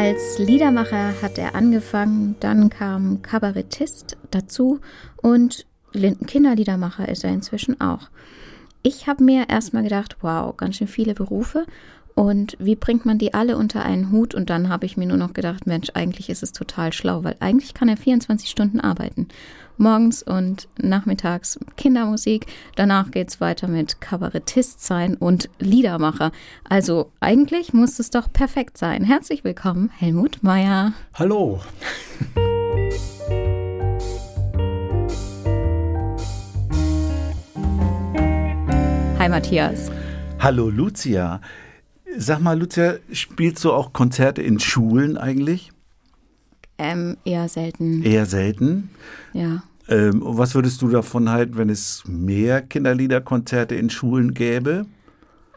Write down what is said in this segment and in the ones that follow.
Als Liedermacher hat er angefangen, dann kam Kabarettist dazu und Kinderliedermacher ist er inzwischen auch. Ich habe mir erstmal gedacht, wow, ganz schön viele Berufe und wie bringt man die alle unter einen Hut? Und dann habe ich mir nur noch gedacht, Mensch, eigentlich ist es total schlau, weil eigentlich kann er 24 Stunden arbeiten. Morgens und nachmittags Kindermusik. Danach geht es weiter mit Kabarettist sein und Liedermacher. Also eigentlich muss es doch perfekt sein. Herzlich willkommen, Helmut Meyer. Hallo. Hi Matthias. Hallo Lucia. Sag mal, Lucia, spielst du auch Konzerte in Schulen eigentlich? Ähm, eher selten. Eher selten? Ja. Ähm, was würdest du davon halten, wenn es mehr Kinderliederkonzerte in Schulen gäbe?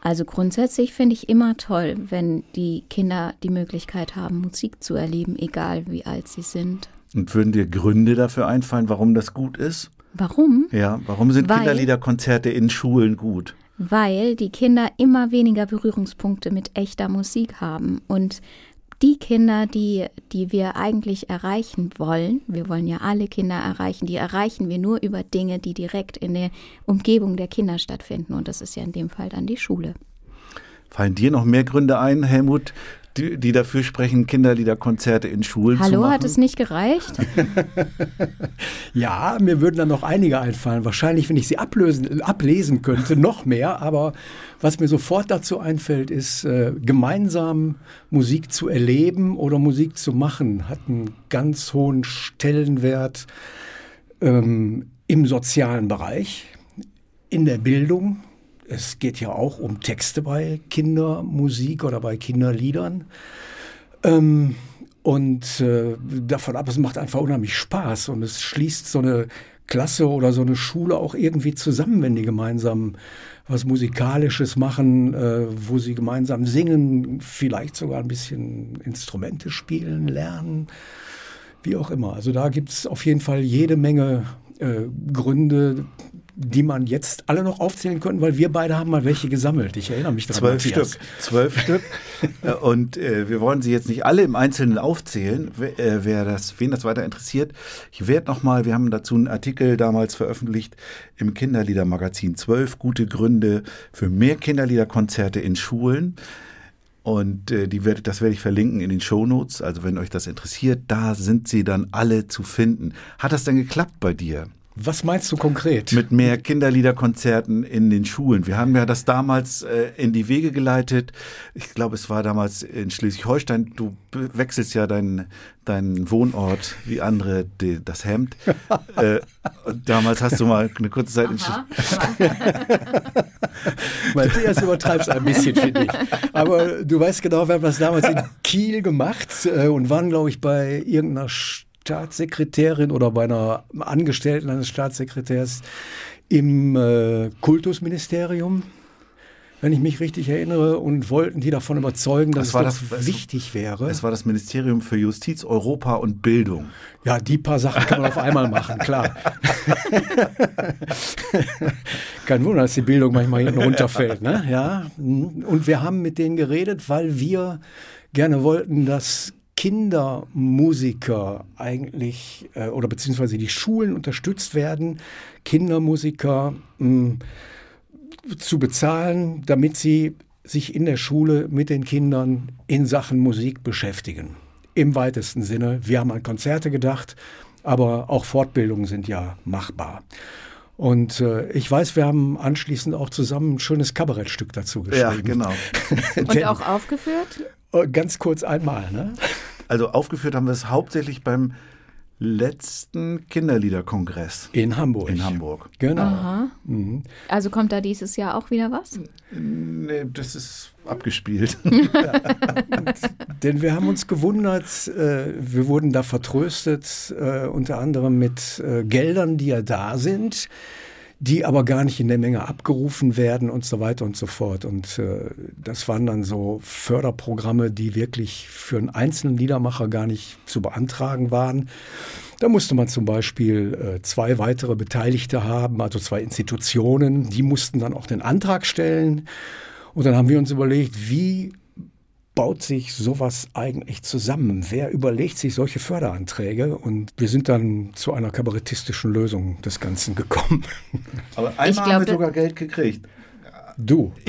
Also grundsätzlich finde ich immer toll, wenn die Kinder die Möglichkeit haben, Musik zu erleben, egal wie alt sie sind. Und würden dir Gründe dafür einfallen, warum das gut ist? Warum? Ja, warum sind Weil, Kinderliederkonzerte in Schulen gut? Weil die Kinder immer weniger Berührungspunkte mit echter Musik haben. Und die Kinder, die, die wir eigentlich erreichen wollen, wir wollen ja alle Kinder erreichen, die erreichen wir nur über Dinge, die direkt in der Umgebung der Kinder stattfinden. Und das ist ja in dem Fall dann die Schule. Fallen dir noch mehr Gründe ein, Helmut, die, die dafür sprechen, Kinderliederkonzerte in Schulen Hallo, zu machen? hat es nicht gereicht? ja, mir würden dann noch einige einfallen. Wahrscheinlich, wenn ich sie ablösen, ablesen könnte, noch mehr. Aber was mir sofort dazu einfällt, ist, äh, gemeinsam Musik zu erleben oder Musik zu machen, hat einen ganz hohen Stellenwert ähm, im sozialen Bereich, in der Bildung, es geht ja auch um Texte bei Kindermusik oder bei Kinderliedern. Ähm, und äh, davon ab, es macht einfach unheimlich Spaß und es schließt so eine Klasse oder so eine Schule auch irgendwie zusammen, wenn die gemeinsam was Musikalisches machen, äh, wo sie gemeinsam singen, vielleicht sogar ein bisschen Instrumente spielen, lernen, wie auch immer. Also da gibt es auf jeden Fall jede Menge äh, Gründe, die man jetzt alle noch aufzählen könnte, weil wir beide haben mal welche gesammelt. Ich erinnere mich daran. Zwölf Stück. Zwölf Stück. Und äh, wir wollen sie jetzt nicht alle im Einzelnen aufzählen, wer, äh, wer das, wen das weiter interessiert. Ich werde nochmal, wir haben dazu einen Artikel damals veröffentlicht im Kinderliedermagazin. Zwölf gute Gründe für mehr Kinderliederkonzerte in Schulen. Und äh, die werd, das werde ich verlinken in den Shownotes. Also wenn euch das interessiert, da sind sie dann alle zu finden. Hat das denn geklappt bei dir? Was meinst du konkret? Mit mehr Kinderliederkonzerten in den Schulen. Wir haben ja das damals äh, in die Wege geleitet. Ich glaube, es war damals in Schleswig-Holstein. Du wechselst ja deinen deinen Wohnort wie andere die, das Hemd. äh, damals hast du mal eine kurze Zeit in Schleswig-Holstein. Matthias übertreibst ein bisschen, finde ich. Aber du weißt genau, wir haben das damals in Kiel gemacht äh, und waren, glaube ich, bei irgendeiner Stadt Staatssekretärin oder bei einer Angestellten eines Staatssekretärs im äh, Kultusministerium, wenn ich mich richtig erinnere, und wollten die davon überzeugen, dass das es das, wichtig wäre. Es war das Ministerium für Justiz, Europa und Bildung. Ja, die paar Sachen kann man auf einmal machen, klar. Kein Wunder, dass die Bildung manchmal hinten runterfällt. Ne? Ja. Und wir haben mit denen geredet, weil wir gerne wollten, dass Kindermusiker eigentlich äh, oder beziehungsweise die Schulen unterstützt werden, Kindermusiker mh, zu bezahlen, damit sie sich in der Schule mit den Kindern in Sachen Musik beschäftigen. Im weitesten Sinne. Wir haben an Konzerte gedacht, aber auch Fortbildungen sind ja machbar. Und äh, ich weiß, wir haben anschließend auch zusammen ein schönes Kabarettstück dazu geschrieben. Ja, genau. Und auch aufgeführt? Äh, ganz kurz einmal, ne? Also aufgeführt haben wir es hauptsächlich beim letzten Kinderliederkongress In Hamburg. in Hamburg. Genau. Aha. Mhm. Also kommt da dieses Jahr auch wieder was? Nee, das ist abgespielt. Denn wir haben uns gewundert, äh, wir wurden da vertröstet, äh, unter anderem mit äh, Geldern, die ja da sind, die aber gar nicht in der Menge abgerufen werden und so weiter und so fort. Und äh, das waren dann so Förderprogramme, die wirklich für einen einzelnen Liedermacher gar nicht zu beantragen waren. Da musste man zum Beispiel äh, zwei weitere Beteiligte haben, also zwei Institutionen, die mussten dann auch den Antrag stellen. Und dann haben wir uns überlegt, wie baut sich sowas eigentlich zusammen? Wer überlegt sich solche Förderanträge? Und wir sind dann zu einer kabarettistischen Lösung des Ganzen gekommen. Aber einmal Ich haben wir sogar Geld gekriegt. Du.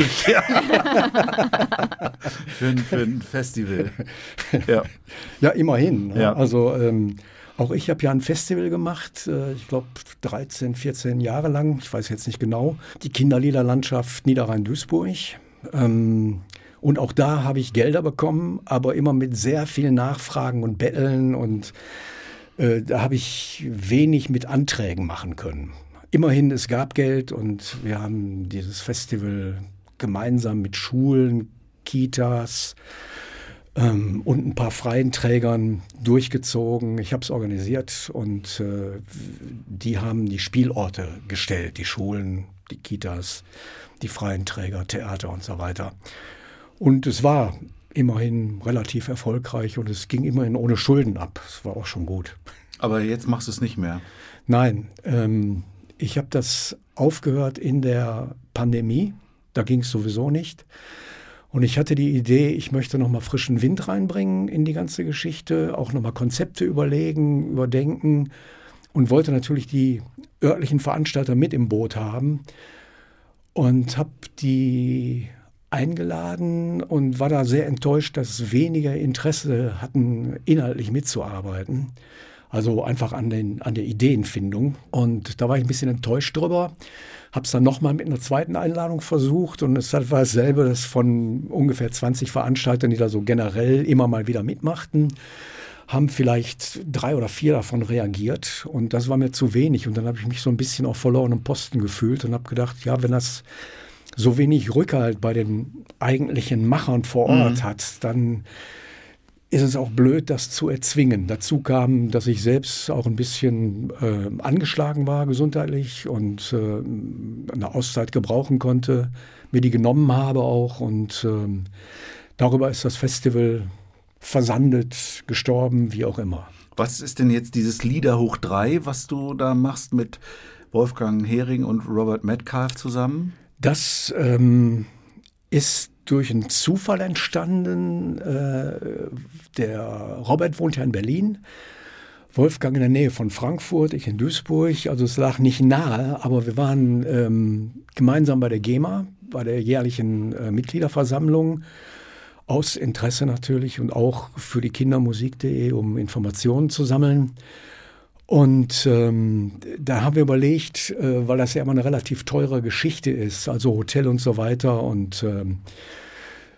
Für, ein- für ein Festival. Ja. Ja, immerhin. ne? Ja. Also ähm, auch ich habe ja ein Festival gemacht, äh, ich glaube 13, 14 Jahre lang, ich weiß jetzt nicht genau, die Kinderliederlandschaft Niederrhein-Duisburg. Ähm, und auch da habe ich Gelder bekommen, aber immer mit sehr vielen Nachfragen und Betteln und äh, da habe ich wenig mit Anträgen machen können. Immerhin, es gab Geld und wir haben dieses Festival gemeinsam mit Schulen, Kitas, ähm, und ein paar freien Trägern durchgezogen. Ich habe es organisiert und äh, die haben die Spielorte gestellt, die Schulen, die Kitas, die freien Träger, Theater und so weiter. Und es war immerhin relativ erfolgreich und es ging immerhin ohne Schulden ab. Das war auch schon gut. Aber jetzt machst du es nicht mehr. Nein, ähm, ich habe das aufgehört in der Pandemie. Da ging es sowieso nicht. Und ich hatte die Idee, ich möchte nochmal frischen Wind reinbringen in die ganze Geschichte, auch nochmal Konzepte überlegen, überdenken und wollte natürlich die örtlichen Veranstalter mit im Boot haben und habe die eingeladen und war da sehr enttäuscht, dass weniger Interesse hatten, inhaltlich mitzuarbeiten. Also einfach an, den, an der Ideenfindung. Und da war ich ein bisschen enttäuscht drüber. Habe es dann nochmal mit einer zweiten Einladung versucht und es war dasselbe, das von ungefähr 20 Veranstaltern, die da so generell immer mal wieder mitmachten, haben vielleicht drei oder vier davon reagiert und das war mir zu wenig. Und dann habe ich mich so ein bisschen auf verlorenem Posten gefühlt und habe gedacht, ja, wenn das so wenig Rückhalt bei den eigentlichen Machern vor Ort hat, dann ist es auch blöd, das zu erzwingen. Dazu kam, dass ich selbst auch ein bisschen äh, angeschlagen war gesundheitlich und äh, eine Auszeit gebrauchen konnte, mir die genommen habe auch und ähm, darüber ist das Festival versandet, gestorben, wie auch immer. Was ist denn jetzt dieses Lieder hoch 3, was du da machst mit Wolfgang Hering und Robert Metcalf zusammen? Das ähm, ist durch einen Zufall entstanden. Äh, der Robert wohnt ja in Berlin, Wolfgang in der Nähe von Frankfurt, ich in Duisburg. Also es lag nicht nahe, aber wir waren ähm, gemeinsam bei der GEMA, bei der jährlichen äh, Mitgliederversammlung. Aus Interesse natürlich und auch für die Kindermusik.de, um Informationen zu sammeln. Und ähm, da haben wir überlegt, äh, weil das ja immer eine relativ teure Geschichte ist, also Hotel und so weiter. Und ähm,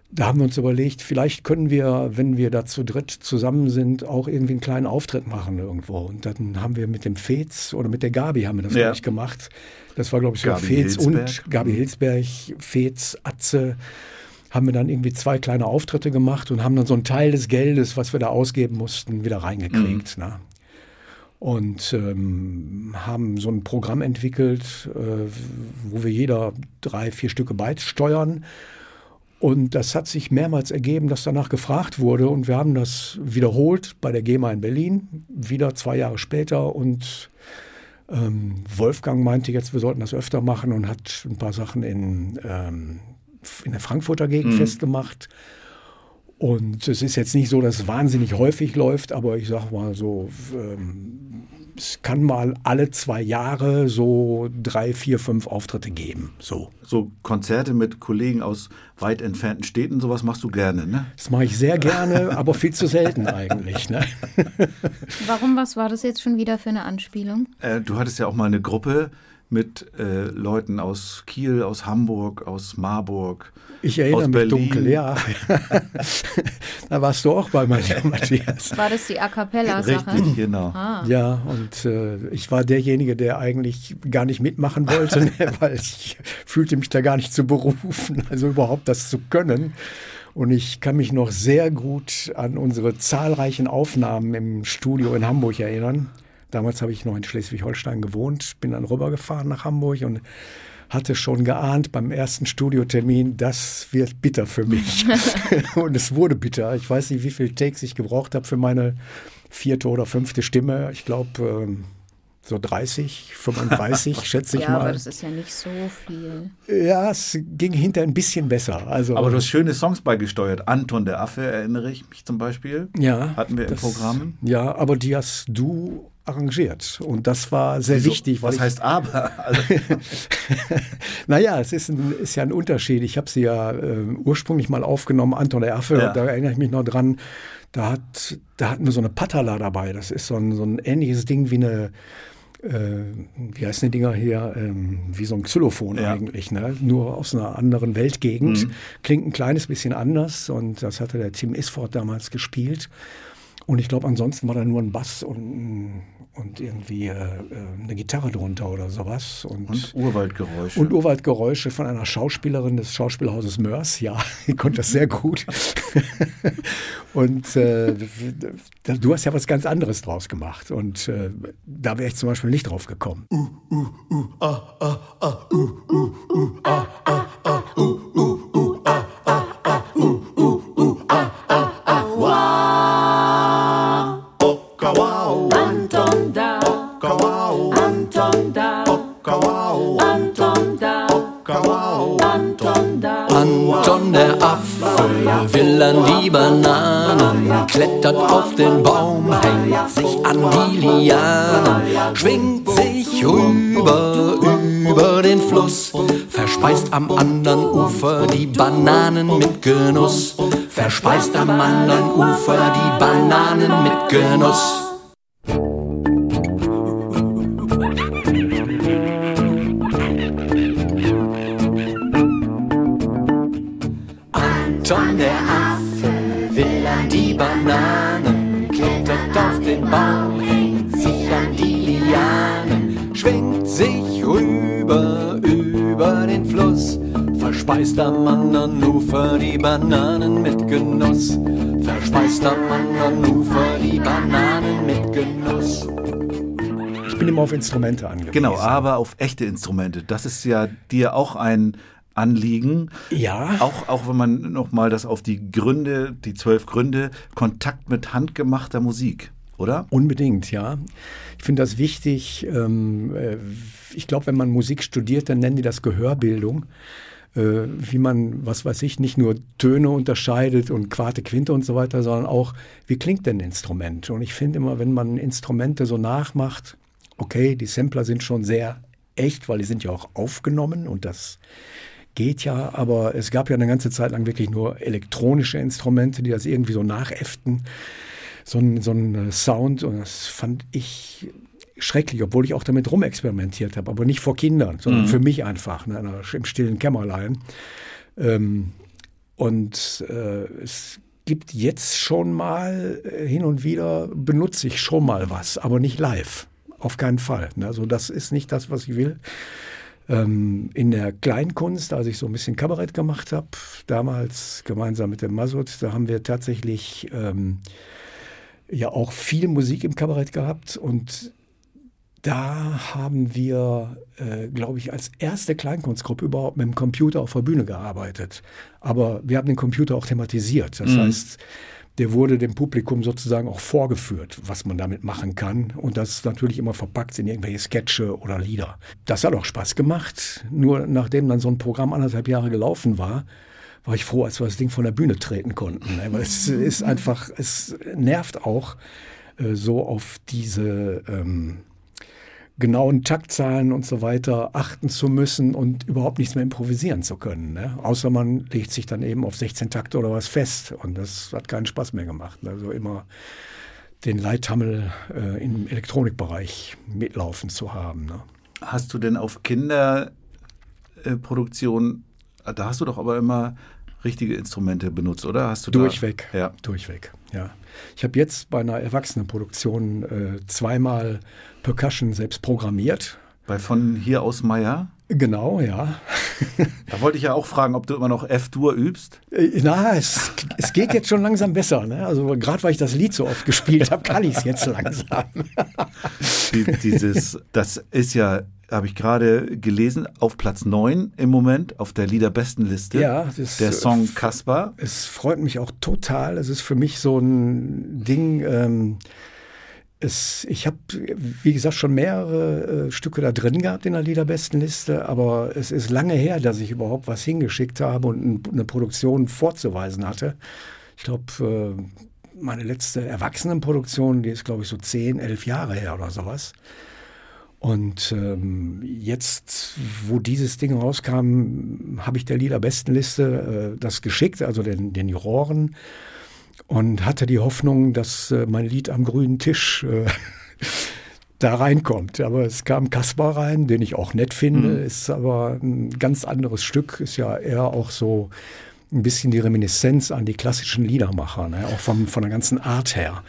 da haben wir uns überlegt, vielleicht können wir, wenn wir da zu dritt zusammen sind, auch irgendwie einen kleinen Auftritt machen irgendwo. Und dann haben wir mit dem Fez oder mit der Gabi haben wir das, Ja. glaube ich, gemacht. Das war, glaube ich, so Gabi Fez und Hilsberg. Gabi Mhm. Hilsberg, Fez, Atze haben wir dann irgendwie zwei kleine Auftritte gemacht und haben dann so einen Teil des Geldes, was wir da ausgeben mussten, wieder reingekriegt. Ne? Und ähm, haben so ein Programm entwickelt, äh, wo wir jeder drei, vier Stücke beisteuern. Und das hat sich mehrmals ergeben, dass danach gefragt wurde. Und wir haben das wiederholt bei der GEMA in Berlin, wieder zwei Jahre später. Und ähm, Wolfgang meinte jetzt, wir sollten das öfter machen und hat ein paar Sachen in, ähm, in der Frankfurter Gegend festgemacht. Und es ist jetzt nicht so, dass es wahnsinnig häufig läuft, aber ich sag mal so, ähm, es kann mal alle zwei Jahre so drei, vier, fünf Auftritte geben. So. So Konzerte mit Kollegen aus weit entfernten Städten, sowas machst du gerne, ne? Das mache ich sehr gerne, aber viel zu selten eigentlich. Ne? Warum, was war das jetzt schon wieder für eine Anspielung? Äh, du hattest ja auch mal eine Gruppe mit äh, Leuten aus Kiel, aus Hamburg, aus Marburg. Ich erinnere aus mich Berlin. dunkel, ja. da warst du auch bei mir, Matthias. War das die A Cappella-Sache? Richtig, genau. Ah. Ja, und äh, ich war derjenige, der eigentlich gar nicht mitmachen wollte, ne, weil ich fühlte mich da gar nicht zu berufen, also überhaupt das zu können. Und ich kann mich noch sehr gut an unsere zahlreichen Aufnahmen im Studio in Hamburg erinnern. Damals habe ich noch in Schleswig-Holstein gewohnt, bin dann rübergefahren nach Hamburg und hatte schon geahnt beim ersten Studiotermin, das wird bitter für mich. und es wurde bitter. Ich weiß nicht, wie viele Takes ich gebraucht habe für meine vierte oder fünfte Stimme. Ich glaube, ähm, so 30, 35, schätze ich Ja, aber mal. das ist ja nicht so viel. Ja, es ging hinterher ein bisschen besser. Also, Aber du hast schöne Songs beigesteuert. Anton der Affe erinnere ich mich zum Beispiel. ja, Hatten wir im das- Programm. Ja, aber die hast du arrangiert. Und das war sehr wichtig. weil Was ich- heißt aber? Also, Naja, es ist, ein, ist ja ein Unterschied. Ich habe sie ja äh, ursprünglich mal aufgenommen, Anton der Affe, Ja. da erinnere ich mich noch dran. Da, hat, da hatten wir so eine Patala dabei. Das ist so ein, so ein ähnliches Ding wie eine, äh, wie heißen die Dinger hier, ähm, wie so ein Xylophon Ja. eigentlich, ne? nur aus einer anderen Weltgegend. Klingt ein kleines bisschen anders und das hatte der Tim Isford damals gespielt. Und ich glaube, ansonsten war da nur ein Bass und, und irgendwie äh, äh, eine Gitarre drunter oder sowas. und Urwaldgeräusche. Und Urwaldgeräusche von einer Schauspielerin des Schauspielhauses Mörs. Ja, die konnte das sehr gut. und äh, du hast ja was ganz anderes draus gemacht. Und äh, da wäre ich zum Beispiel nicht drauf gekommen. Anton am anderen Ufer die Bananen mit Genuss, verspeist am anderen Ufer die Bananen mit Genuss. Instrumente angewiesen. genau, aber auf echte Instrumente. Das ist ja dir auch ein Anliegen. Ja. Auch, auch wenn man nochmal das auf die Gründe, die zwölf Gründe, Kontakt mit handgemachter Musik, oder? Unbedingt, ja. Ich finde das wichtig. Ähm, äh, ich glaube, wenn man Musik studiert, dann nennen die das Gehörbildung. Äh, wie man, was weiß ich, nicht nur Töne unterscheidet und Quarte, Quinte und so weiter, sondern auch, wie klingt denn ein Instrument? Und ich finde immer, wenn man Instrumente so nachmacht, okay, die Sampler sind schon sehr echt, weil die sind ja auch aufgenommen und das geht ja, aber es gab ja eine ganze Zeit lang wirklich nur elektronische Instrumente, die das irgendwie so nachäfften so ein, so ein äh, Sound und das fand ich schrecklich, obwohl ich auch damit rumexperimentiert habe, aber nicht vor Kindern, sondern für mich einfach, ne, in einer- im stillen Kämmerlein. Ähm, und äh, es gibt jetzt schon mal äh, hin und wieder benutze ich schon mal was, aber nicht live. Auf keinen Fall. Also das ist nicht das, was ich will. Ähm, in der Kleinkunst, als ich so ein bisschen Kabarett gemacht habe, damals gemeinsam mit dem Masud, da haben wir tatsächlich ähm, ja auch viel Musik im Kabarett gehabt und da haben wir, äh, glaube ich, als erste Kleinkunstgruppe überhaupt mit dem Computer auf der Bühne gearbeitet. Aber wir haben den Computer auch thematisiert. Das heißt, der wurde dem Publikum sozusagen auch vorgeführt, was man damit machen kann. Und das ist natürlich immer verpackt in irgendwelche Sketche oder Lieder. Das hat auch Spaß gemacht. Nur nachdem dann so ein Programm anderthalb Jahre gelaufen war, war ich froh, als wir das Ding von der Bühne treten konnten. ne? Weil es ist einfach, es nervt auch, äh, so auf diese ähm, genauen Taktzahlen und so weiter achten zu müssen und überhaupt nichts mehr improvisieren zu können. Ne? Außer man legt sich dann eben auf 16 Takte oder was fest. Und das hat keinen Spaß mehr gemacht. Also immer den Leithammel äh, im Elektronikbereich mitlaufen zu haben. Ne? Hast du denn auf Kinderproduktion, da hast du doch aber immer richtige Instrumente benutzt, oder? Hast du da- Durchweg. Ja. Durchweg, ja. Ich habe jetzt bei einer Erwachsenenproduktion äh, zweimal Percussion selbst programmiert. Bei von hier aus Meier. Genau, ja. Da wollte ich ja auch fragen, ob du immer noch F-Dur übst. Äh, Na, es, es geht jetzt schon langsam besser. Ne? Also gerade weil ich das Lied so oft gespielt habe, kann ich es jetzt langsam. Die, dieses, das ist ja, habe ich gerade gelesen, auf Platz 9 im Moment auf der Liederbestenliste. Ja, das, der Song Kaspar. Es freut mich auch total. Es ist für mich so ein Ding. Ähm, es, ich habe, wie gesagt, schon mehrere äh, Stücke da drin gehabt in der Liederbestenliste, aber es ist lange her, dass ich überhaupt was hingeschickt habe und ein, eine Produktion vorzuweisen hatte. Ich glaube, äh, meine letzte Erwachsenenproduktion, die ist, glaube ich, so 10, 11 Jahre her oder sowas. Und ähm, jetzt, wo dieses Ding rauskam, habe ich der Liederbestenliste äh, das geschickt, also den, den Juroren, und hatte die Hoffnung, dass äh, mein Lied am grünen Tisch äh, da reinkommt. Aber es kam Kaspar rein, den ich auch nett finde, ist aber ein ganz anderes Stück, ist ja eher auch so ein bisschen die Reminiszenz an die klassischen Liedermacher, ne? auch vom, von der ganzen Art her.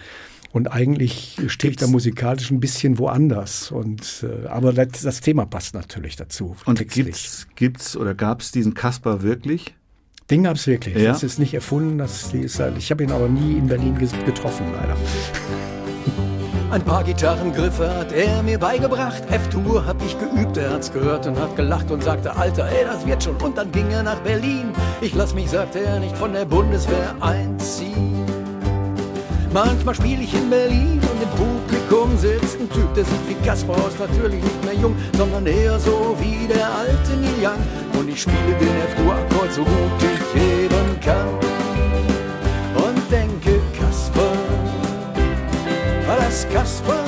Und eigentlich stehe ich da musikalisch ein bisschen woanders. Und, äh, aber das, das Thema passt natürlich dazu. Und gibt's, gibt's oder gab es diesen Kaspar wirklich? Den gab es wirklich. Ja? Das ist nicht erfunden. Das ist halt, ich habe ihn aber nie in Berlin getroffen, leider. Ein paar Gitarrengriffe hat er mir beigebracht. F-Tour hab ich geübt, er hat's gehört und hat gelacht und sagte, Alter, ey, das wird schon. Und dann ging er nach Berlin. Ich lass mich, sagte er, nicht von der Bundeswehr einziehen. Manchmal spiel ich in Berlin und im Publikum sitzt ein Typ, der sieht wie Kaspar aus, natürlich nicht mehr jung, sondern eher so wie der alte Neil Young. Und ich spiele den F-Dur-Akkord so gut ich eben kann. Und denke, Kaspar, war das Kasper?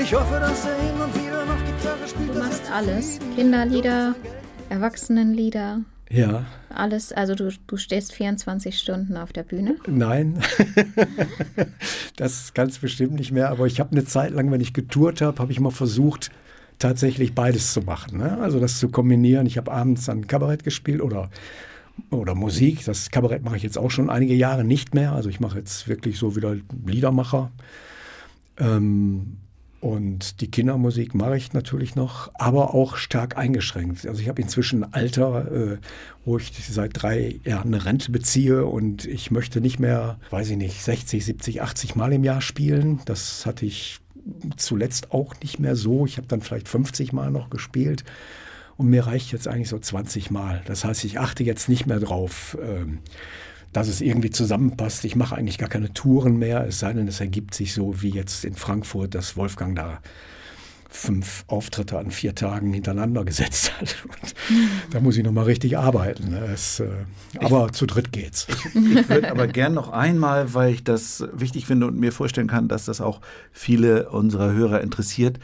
Ich hoffe, dass er hin und wieder noch Gitarre spielt. Du machst alles. Kinderlieder, Erwachsenenlieder, Ja, alles. Also du, du stehst 24 Stunden auf der Bühne. nein. das ganz bestimmt nicht mehr. Aber ich habe eine Zeit lang, wenn ich getourt habe, habe ich mal versucht, tatsächlich beides zu machen. Ne? Also das zu kombinieren. Ich habe abends dann Kabarett gespielt oder, oder Musik. Das Kabarett mache ich jetzt auch schon einige Jahre nicht mehr. Also ich mache jetzt wirklich so wieder Liedermacher. Ähm, und die Kindermusik mache ich natürlich noch, aber auch stark eingeschränkt. Also ich habe inzwischen ein Alter, äh, wo ich seit drei Jahren eine Rente beziehe und ich möchte nicht mehr, weiß ich nicht, 60, 70, 80 Mal im Jahr spielen. Das hatte ich zuletzt auch nicht mehr so. Ich habe dann vielleicht 50 Mal noch gespielt. Und mir reicht jetzt eigentlich so 20 Mal. Das heißt, ich achte jetzt nicht mehr drauf, ähm, dass es irgendwie zusammenpasst. Ich mache eigentlich gar keine Touren mehr, es sei denn, es ergibt sich so wie jetzt in Frankfurt, dass Wolfgang da fünf Auftritte an vier Tagen hintereinander gesetzt hat. Und da muss ich nochmal richtig arbeiten. ne. Es, äh, aber zu dritt geht's. Ich würde aber gern noch einmal, weil ich das wichtig finde und mir vorstellen kann, dass das auch viele unserer Hörer interessiert,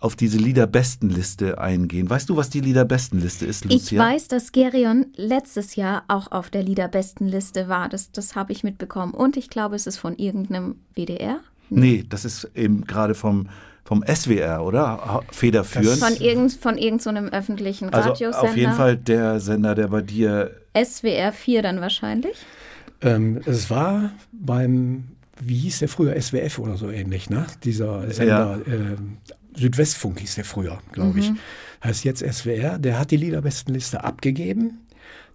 auf diese Liederbestenliste eingehen. Weißt du, was die Liederbestenliste ist, Lucia? Ich weiß, dass Gerion letztes Jahr auch auf der Liederbestenliste war. Das, das habe ich mitbekommen. Und ich glaube, es ist von irgendeinem WDR. Nee, das ist eben gerade vom, vom SWR, oder? Federführend. Von, irgend, von irgendeinem so öffentlichen also Radiosender. auf jeden Fall der Sender, der bei dir SWR 4 dann wahrscheinlich. Ähm, es war beim, wie hieß der früher, SWF oder so ähnlich, ne? Dieser Sender, ähm, Südwestfunk hieß der früher, glaube ich. Heißt jetzt SWR. Der hat die Liederbestenliste abgegeben.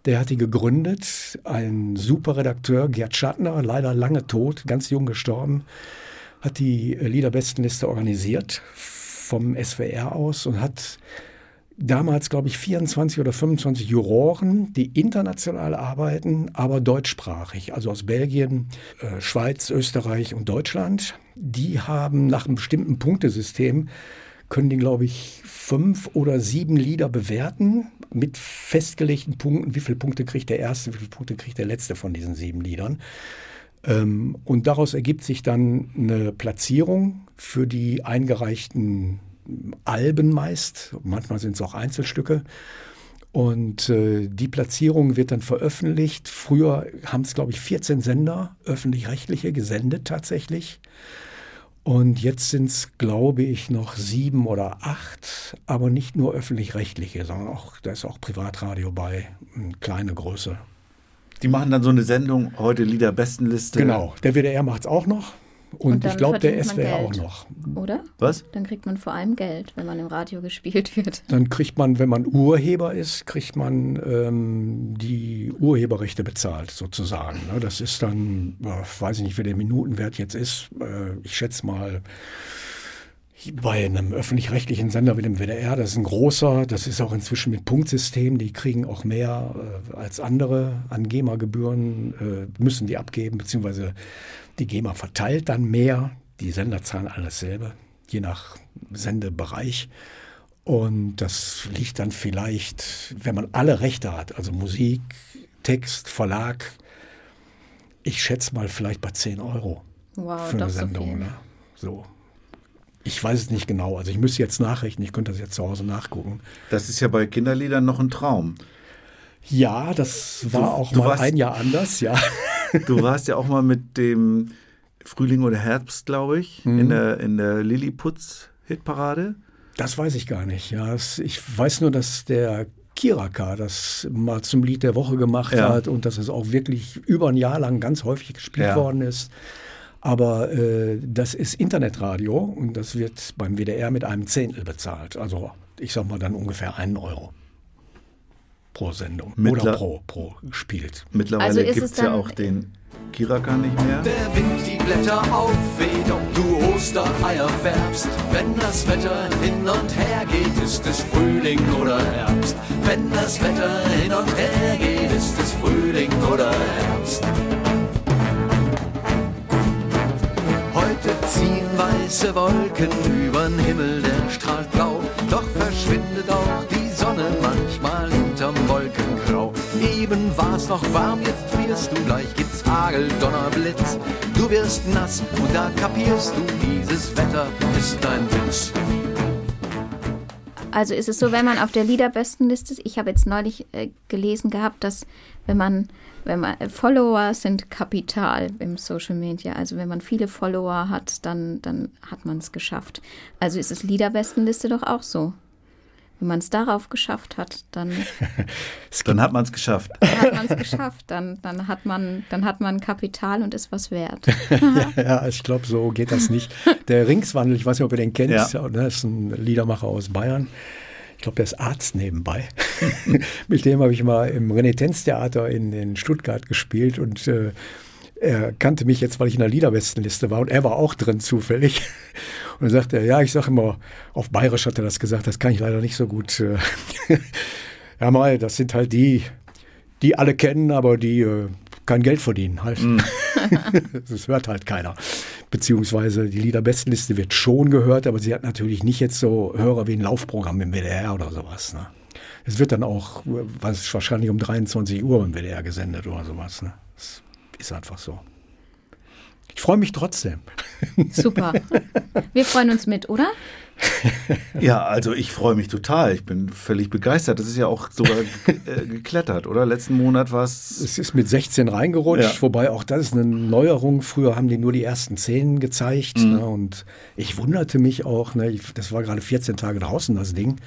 Der hat die gegründet. Ein super Redakteur, Gerd Schattner, leider lange tot, ganz jung gestorben, hat die äh, Liederbestenliste organisiert vom SWR aus und hat damals, glaube ich, 24 oder 25 Juroren, die international arbeiten, aber deutschsprachig, also aus Belgien, äh, Schweiz, Österreich und Deutschland. Die haben nach einem bestimmten Punktesystem, können die, glaube ich, fünf oder sieben Lieder bewerten mit festgelegten Punkten. Wie viele Punkte kriegt der erste, wie viele Punkte kriegt der letzte von diesen sieben Liedern? Ähm, und daraus ergibt sich dann eine Platzierung für die eingereichten Alben meist. Manchmal sind es auch Einzelstücke. Und äh, die Platzierung wird dann veröffentlicht. Früher haben es, glaube ich, 14 Sender, öffentlich-rechtliche, gesendet tatsächlich. Und jetzt sind es, glaube ich, noch sieben oder acht, aber nicht nur öffentlich-rechtliche, sondern auch, da ist auch Privatradio bei, eine kleine Größe. Die machen dann so eine Sendung, heute Liederbestenliste. Genau, der WDR macht es auch noch. Und, Und ich glaube, der SWR auch noch. Oder? Was? Dann kriegt man vor allem Geld, wenn man im Radio gespielt wird. Dann kriegt man, wenn man Urheber ist, kriegt man ähm, die Urheberrechte bezahlt, sozusagen. Ne? Das ist dann, ich weiß nicht, wie der Minutenwert jetzt ist. Äh, ich schätze mal, bei einem öffentlich-rechtlichen Sender wie dem WDR, das ist ein großer, das ist auch inzwischen mit Punktsystem, die kriegen auch mehr äh, als andere an GEMA-Gebühren, äh, müssen die abgeben, beziehungsweise die GEMA verteilt dann mehr. Die Sender zahlen alles selber, je nach Sendebereich. Und das liegt dann vielleicht, wenn man alle Rechte hat, also Musik, Text, Verlag, ich schätze mal vielleicht bei 10 Euro Wow, für eine so Sendung. viel. Ne? So. Ich weiß es nicht genau. Also ich müsste jetzt nachrechnen, ich könnte das jetzt zu Hause nachgucken. Das ist ja bei Kinderliedern noch ein Traum. Ja, das war Du- auch du mal warst- ein Jahr anders, ja. Du warst ja auch mal mit dem Frühling oder Herbst, glaube ich, Mhm. in der, in der Lilliputz-Hitparade. Das weiß ich gar nicht. Ja, ich weiß nur, dass der Kiraka das mal zum Lied der Woche gemacht Ja. hat und dass es auch wirklich über ein Jahr lang ganz häufig gespielt Ja. worden ist. Aber äh, das ist Internetradio und das wird beim WDR mit einem Zehntel bezahlt. Also ich sag mal dann ungefähr einen Euro pro Sendung Mittler- oder pro, pro gespielt. Mittlerweile Also gibt es ja auch den Kiraka nicht mehr. Der Wind die Blätter aufweht und du Ostereier färbst. Wenn das Wetter hin und her geht, ist es Frühling oder Herbst. Wenn das Wetter hin und her geht, ist es Frühling oder Herbst. Heute ziehen weiße Wolken übern Himmel, der strahlt blau. Doch verschwindet auch die Sonne manchmal hinterm Wolkengrau. Eben war's noch warm, jetzt frierst du, gleich gibt's Hagel, Donner, Blitz. Du wirst nass und da kapierst du, dieses Wetter ist ein Witz. Also ist es so, wenn man auf der Liederbestenliste ist, ich habe jetzt neulich äh, gelesen gehabt, dass wenn man, wenn man äh, Follower sind Kapital im Social Media, also wenn man viele Follower hat, dann, dann hat man es geschafft. Also ist es Liederbestenliste doch auch so. Wenn man es darauf geschafft hat, dann Dann hat man es geschafft. hat man es geschafft. Dann, dann hat man, dann hat man Kapital und ist was wert. Ja, ich glaube, so geht das nicht. Der Ringswandel, ich weiß nicht, ob ihr den kennt, Ja. ja. das ist ein Liedermacher aus Bayern. Ich glaube, der ist Arzt nebenbei. Mit dem habe ich mal im Renitenztheater in, in Stuttgart gespielt und äh, er kannte mich jetzt, weil ich in der Liederbestenliste war und er war auch drin zufällig. Und dann sagte er, ja, ich sage immer, auf Bayerisch hat er das gesagt, das kann ich leider nicht so gut. Äh, ja, mal, das sind halt die, die alle kennen, aber die äh, kein Geld verdienen halt. Das hört halt keiner. Beziehungsweise die Liederbestenliste wird schon gehört, aber sie hat natürlich nicht jetzt so Hörer wie ein Laufprogramm im WDR oder sowas. Ne? Es wird dann auch was, wahrscheinlich um 23 Uhr im WDR gesendet oder sowas. Ne? Das ist einfach so. Ich freue mich trotzdem. Super. Wir freuen uns mit, oder? Ja, also ich freue mich total. Ich bin völlig begeistert. Das ist ja auch sogar äh, geklettert, oder? Letzten Monat war es. Es ist mit 16 reingerutscht, Ja. wobei auch das ist eine Neuerung. Früher haben die nur die ersten 10 gezeigt. Mhm. Ne, und ich wunderte mich auch, ne, ich, das war gerade 14 Tage draußen, das Ding.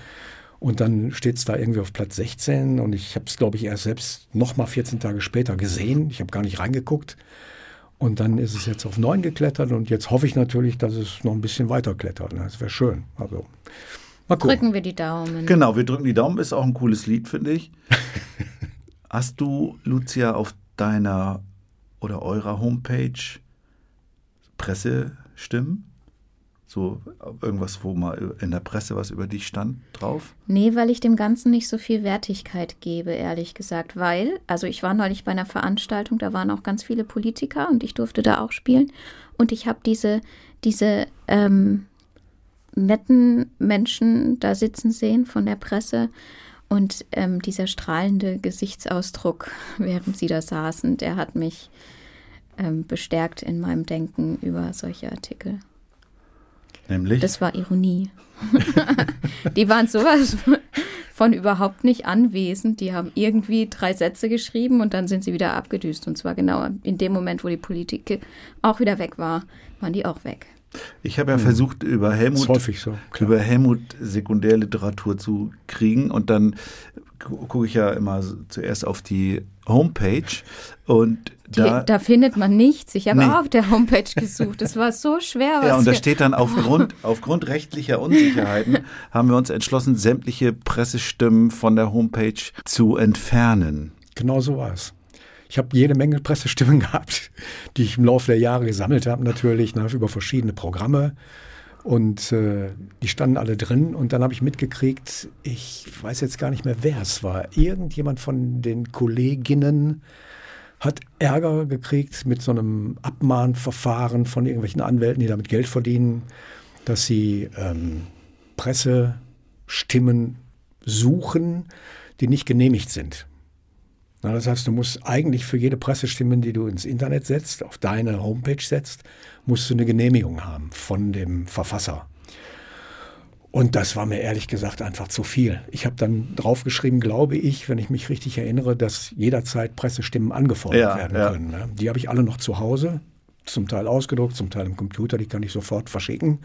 Und dann steht es da irgendwie auf Platz 16 und ich habe es, glaube ich, erst selbst noch mal 14 Tage später gesehen. Ich habe gar nicht reingeguckt. Und dann ist es jetzt auf 9 geklettert und jetzt hoffe ich natürlich, dass es noch ein bisschen weiter klettert. Ne? Das wäre schön. Also, mal gucken. Drücken wir die Daumen. Genau, wir drücken die Daumen. Ist auch ein cooles Lied, finde ich. Hast du, Lucia, auf deiner oder eurer Homepage Pressestimmen? So irgendwas, wo mal in der Presse was über dich stand drauf? Nee, weil ich dem Ganzen nicht so viel Wertigkeit gebe, ehrlich gesagt. Weil, also ich war neulich bei einer Veranstaltung, da waren auch ganz viele Politiker und ich durfte da auch spielen. Und ich habe diese, diese ähm, netten Menschen da sitzen sehen von der Presse. Und ähm, dieser strahlende Gesichtsausdruck, während sie da saßen, der hat mich ähm, bestärkt in meinem Denken über solche Artikel. Nämlich? Das war Ironie. die waren sowas von überhaupt nicht anwesend. Die haben irgendwie drei Sätze geschrieben und dann sind sie wieder abgedüst. Und zwar genau in dem Moment, wo die Politik auch wieder weg war, waren die auch weg. Ich habe ja versucht, über Helmut, so, über Helmut Sekundärliteratur zu kriegen und dann gucke ich ja immer zuerst auf die Homepage und Die, da, da, findet man nichts. Ich habe Nee. auch auf der Homepage gesucht. Es war so schwer. Was ja, und da steht dann aufgrund, aufgrund rechtlicher Unsicherheiten haben wir uns entschlossen, sämtliche Pressestimmen von der Homepage zu entfernen. Genau so war es. Ich habe jede Menge Pressestimmen gehabt, die ich im Laufe der Jahre gesammelt habe, natürlich, ne, über verschiedene Programme. Und äh, die standen alle drin. Und dann habe ich mitgekriegt, ich weiß jetzt gar nicht mehr, wer es war. Irgendjemand von den Kolleginnen hat Ärger gekriegt mit so einem Abmahnverfahren von irgendwelchen Anwälten, die damit Geld verdienen, dass sie ähm, Pressestimmen suchen, die nicht genehmigt sind. Na, das heißt, du musst eigentlich für jede Pressestimme, die du ins Internet setzt, auf deine Homepage setzt, musst du eine Genehmigung haben von dem Verfasser. Und das war mir ehrlich gesagt einfach zu viel. Ich habe dann draufgeschrieben, glaube ich, wenn ich mich richtig erinnere, dass jederzeit Pressestimmen angefordert Ja, werden ja. können. Ne? Die habe ich alle noch zu Hause, zum Teil ausgedruckt, zum Teil im Computer, die kann ich sofort verschicken.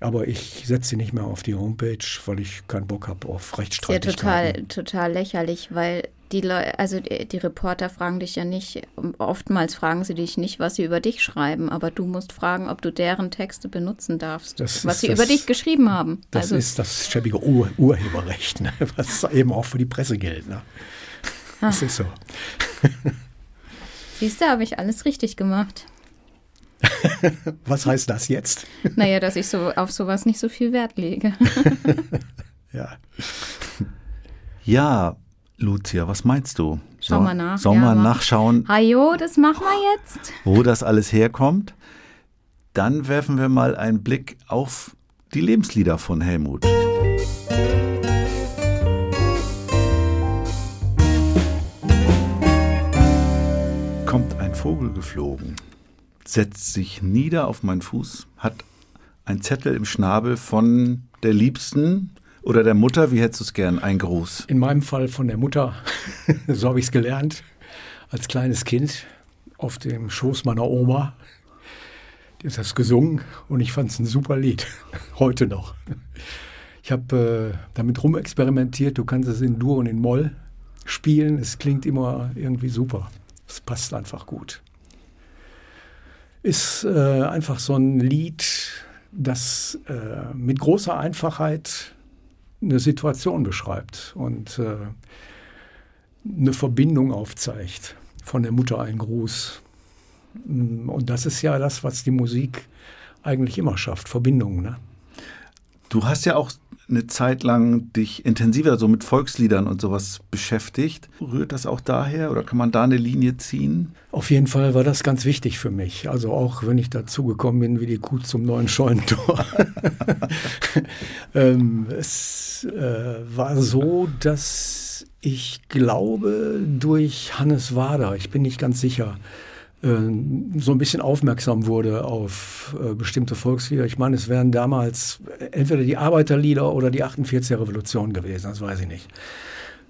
Aber ich setze sie nicht mehr auf die Homepage, weil ich keinen Bock habe auf ist ja Rechtsstreitigkeiten. total, total lächerlich, weil die Leute, also die, die Reporter fragen dich ja nicht, oftmals fragen sie dich nicht, was sie über dich schreiben, aber du musst fragen, ob du deren Texte benutzen darfst, Das was sie das- über dich geschrieben haben. Das also, ist das schäbige Ur Urheberrecht, ne? was eben auch für die Presse gilt. Ne? Das ist so. siehst du, habe ich alles richtig gemacht. Was heißt das jetzt? Naja, dass ich so auf sowas nicht so viel Wert lege. Ja. Ja, Lucia, was meinst du? Schau So- mal nach, Sollen ja, wir nachschauen, Hajo, das machen wir jetzt. wo das alles herkommt? Dann werfen wir mal einen Blick auf die Lebenslieder von Helmut. Kommt ein Vogel geflogen, setzt sich nieder auf meinen Fuß, hat einen Zettel im Schnabel von der Liebsten oder der Mutter, wie hättest du es gern? Ein Gruß. In meinem Fall von der Mutter, so habe ich es gelernt, als kleines Kind auf dem Schoß meiner Oma. Die hat das gesungen und ich fand es ein super Lied, heute noch. Ich habe äh, damit rumexperimentiert, du kannst es in Dur und in Moll spielen, es klingt immer irgendwie super. Es passt einfach gut. Ist äh, einfach so ein Lied, das äh, mit großer Einfachheit eine Situation beschreibt und äh, eine Verbindung aufzeigt. Von der Mutter ein Gruß. Mm, Und das ist ja das, was die Musik eigentlich immer schafft, Verbindungen. Ne? Du hast ja auch eine Zeit lang dich intensiver so mit Volksliedern und sowas beschäftigt. Rührt das auch daher oder kann man da eine Linie ziehen? Auf jeden Fall war das ganz wichtig für mich. Also auch wenn ich dazugekommen bin wie die Kuh zum neuen Scheunentor. ähm, es äh, war so, dass ich glaube, durch Hannes Wader, ich bin nicht ganz sicher, so ein bisschen aufmerksam wurde auf äh, bestimmte Volkslieder. Ich meine, es wären damals entweder die Arbeiterlieder oder die 48er Revolution gewesen, das weiß ich nicht.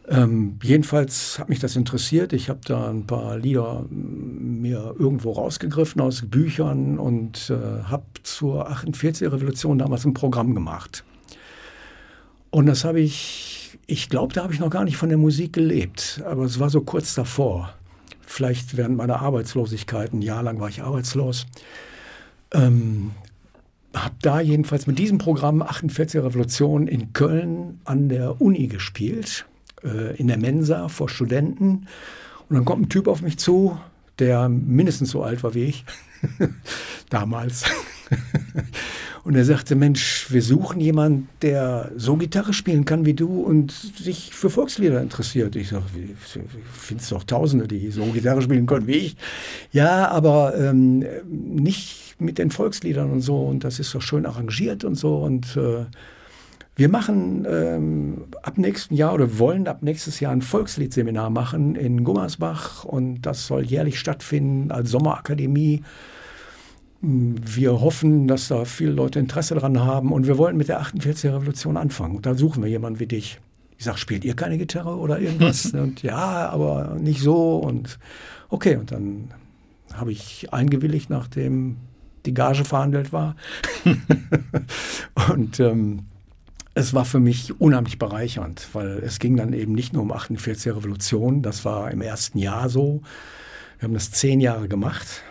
Ähm, jedenfalls hat mich das interessiert. Ich habe da ein paar Lieder mir irgendwo rausgegriffen aus Büchern und äh, habe zur 48er Revolution damals ein Programm gemacht. Und das habe ich, ich glaube, da habe ich noch gar nicht von der Musik gelebt, aber es war so kurz davor. Vielleicht während meiner Arbeitslosigkeit, ein Jahr lang war ich arbeitslos. Ähm, habe da jedenfalls mit diesem Programm 48er Revolution in Köln an der Uni gespielt, äh, in der Mensa vor Studenten. Und dann kommt ein Typ auf mich zu, der mindestens so alt war wie ich, damals. Und er sagte, Mensch, wir suchen jemanden, der so Gitarre spielen kann wie du und sich für Volkslieder interessiert. Ich sage, findest doch Tausende, die so Gitarre spielen können wie ich. Ja, aber ähm, nicht mit den Volksliedern und so. Und das ist doch schön arrangiert und so. Und äh, wir machen ähm, ab nächsten Jahr oder wollen ab nächstes Jahr ein Volksliedseminar machen in Gummersbach. Und das soll jährlich stattfinden als Sommerakademie. Wir hoffen, dass da viele Leute Interesse daran haben und wir wollten mit der 48er Revolution anfangen. Und da suchen wir jemanden wie dich. Ich sage, spielt ihr keine Gitarre oder irgendwas? und ja, aber nicht so. Und okay, und dann habe ich eingewilligt, nachdem die Gage verhandelt war. und ähm, es war für mich unheimlich bereichernd, weil es ging dann eben nicht nur um 48 Revolution, das war im ersten Jahr so. Wir haben das zehn Jahre gemacht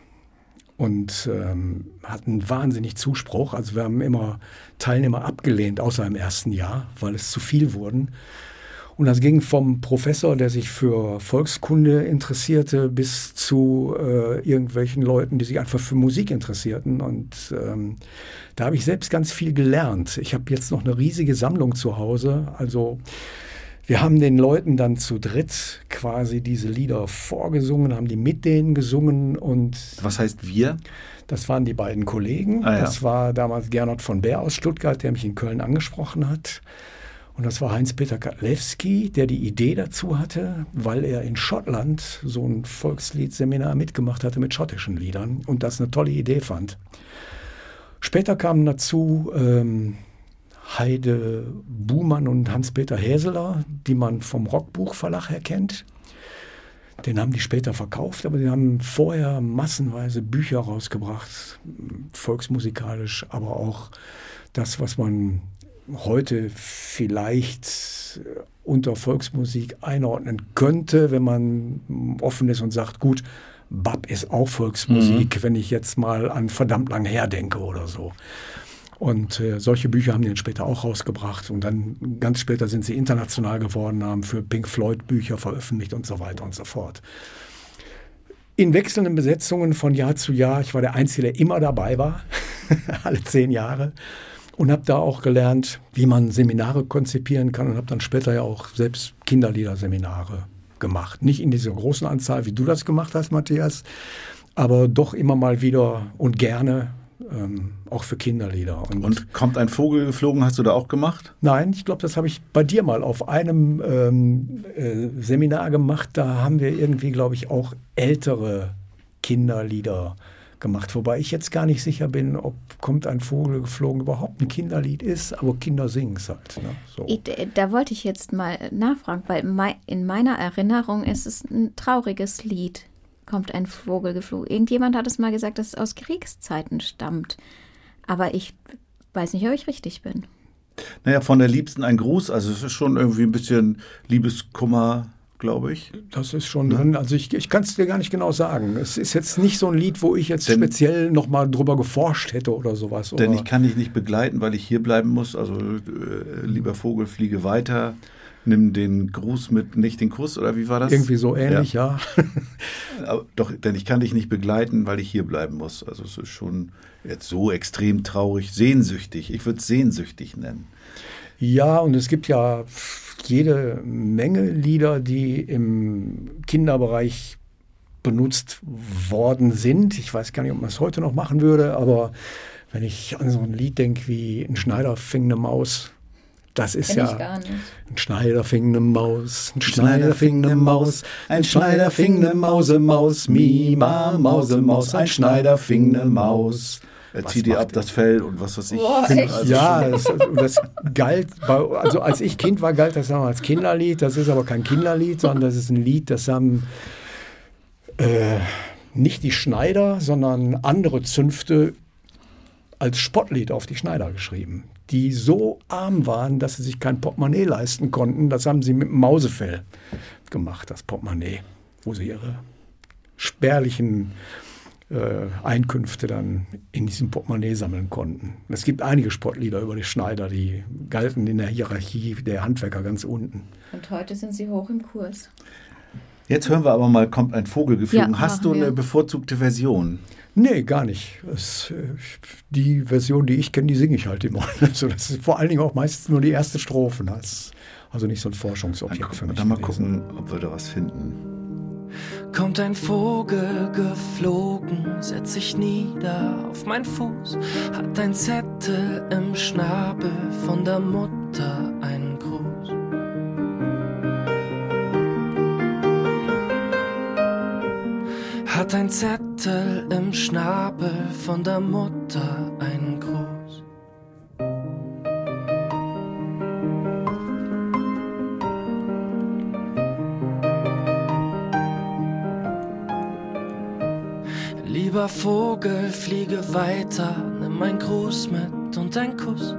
und ähm, hatten wahnsinnig Zuspruch. Also wir haben immer Teilnehmer abgelehnt, außer im ersten Jahr, weil es zu viel wurden. Und das ging vom Professor, der sich für Volkskunde interessierte, bis zu äh, irgendwelchen Leuten, die sich einfach für Musik interessierten. Und ähm, da habe ich selbst ganz viel gelernt. Ich habe jetzt noch eine riesige Sammlung zu Hause. Also wir haben den Leuten dann zu dritt quasi diese Lieder vorgesungen, haben die mit denen gesungen und. Was heißt wir? Das waren die beiden Kollegen. Ah, ja. Das war damals Gernot von Bär aus Stuttgart, der mich in Köln angesprochen hat. Und das war Heinz-Peter Katlewski, der die Idee dazu hatte, weil er in Schottland so ein Volkslied-Seminar mitgemacht hatte mit schottischen Liedern und das eine tolle Idee fand. Später kamen dazu ähm, Heide Buhmann und Hans-Peter Häseler, die man vom Rockbuchverlag her kennt. Den haben die später verkauft, aber die haben vorher massenweise Bücher rausgebracht, volksmusikalisch, aber auch das, was man heute vielleicht unter Volksmusik einordnen könnte, wenn man offen ist und sagt, gut, Bab ist auch Volksmusik, mhm. wenn ich jetzt mal an verdammt lang her denke oder so. Und äh, solche Bücher haben die dann später auch rausgebracht. Und dann ganz später sind sie international geworden, haben für Pink Floyd Bücher veröffentlicht und so weiter und so fort. In wechselnden Besetzungen von Jahr zu Jahr. Ich war der Einzige, der immer dabei war, alle zehn Jahre. Und habe da auch gelernt, wie man Seminare konzipieren kann und habe dann später ja auch selbst Kinderliederseminare gemacht. Nicht in dieser großen Anzahl, wie du das gemacht hast, Matthias, aber doch immer mal wieder und gerne ähm, auch für Kinderlieder. Und, und, kommt ein Vogel geflogen, hast du da auch gemacht? Nein, ich glaube, das habe ich bei dir mal auf einem ähm, äh, Seminar gemacht. Da haben wir irgendwie, glaube ich, auch ältere Kinderlieder gemacht. Wobei ich jetzt gar nicht sicher bin, ob kommt ein Vogel geflogen überhaupt ein Kinderlied ist, aber Kinder singen es halt. Ne? So. Da wollte ich jetzt mal nachfragen, weil in meiner Erinnerung ist es ein trauriges Lied kommt ein Vogel geflogen. Irgendjemand hat es mal gesagt, dass es aus Kriegszeiten stammt. Aber ich weiß nicht, ob ich richtig bin. Naja, von der Liebsten ein Gruß. Also es ist schon irgendwie ein bisschen Liebeskummer, glaube ich. Das ist schon ne? drin. Also ich, ich kann es dir gar nicht genau sagen. Es ist jetzt nicht so ein Lied, wo ich jetzt denn, speziell nochmal drüber geforscht hätte oder sowas. Denn oder? ich kann dich nicht begleiten, weil ich hier bleiben muss. Also äh, lieber Vogel, fliege weiter nimm den Gruß mit, nicht den Kuss, oder wie war das? Irgendwie so ähnlich, ja. ja. Doch, denn ich kann dich nicht begleiten, weil ich hier bleiben muss. Also es ist schon jetzt so extrem traurig, sehnsüchtig. Ich würde es sehnsüchtig nennen. Ja, und es gibt ja jede Menge Lieder, die im Kinderbereich benutzt worden sind. Ich weiß gar nicht, ob man es heute noch machen würde, aber wenn ich an so ein Lied denke wie Ein Schneider fing eine Maus, das ist Kenn ja ein Schneider fing eine Maus, ein Schneider fing eine Maus, ein Schneider fing eine Mause Maus, Mima Mause Maus, ein Schneider fing eine Maus. Er zieht dir ab das Fell und was weiß ich. Boah, also ja, das, das, galt, bei, also als ich Kind war, galt das als Kinderlied. Das ist aber kein Kinderlied, sondern das ist ein Lied, das haben äh, nicht die Schneider, sondern andere Zünfte als Spottlied auf die Schneider geschrieben die so arm waren, dass sie sich kein Portemonnaie leisten konnten. Das haben sie mit dem Mausefell gemacht, das Portemonnaie, wo sie ihre spärlichen äh, Einkünfte dann in diesem Portemonnaie sammeln konnten. Es gibt einige Sportlieder über die Schneider, die galten in der Hierarchie der Handwerker ganz unten. Und heute sind sie hoch im Kurs. Jetzt hören wir aber mal, kommt ein Vogel geflogen. Ja, Hast du eine bevorzugte Version? Nee, gar nicht. Es, äh, die Version, die ich kenne, die singe ich halt immer. Also das ist vor allen Dingen auch meistens nur die erste Strophe. Das also nicht so ein Forschungsobjekt für mich. Dann mal gucken, ob wir da was finden. Kommt ein Vogel geflogen, setzt sich nieder auf mein Fuß, hat ein Zettel im Schnabel von der Mutter einen Gruß. Hat ein Zettel im Schnabel von der Mutter ein Gruß. Lieber Vogel, fliege weiter, nimm ein Gruß mit und ein Kuss,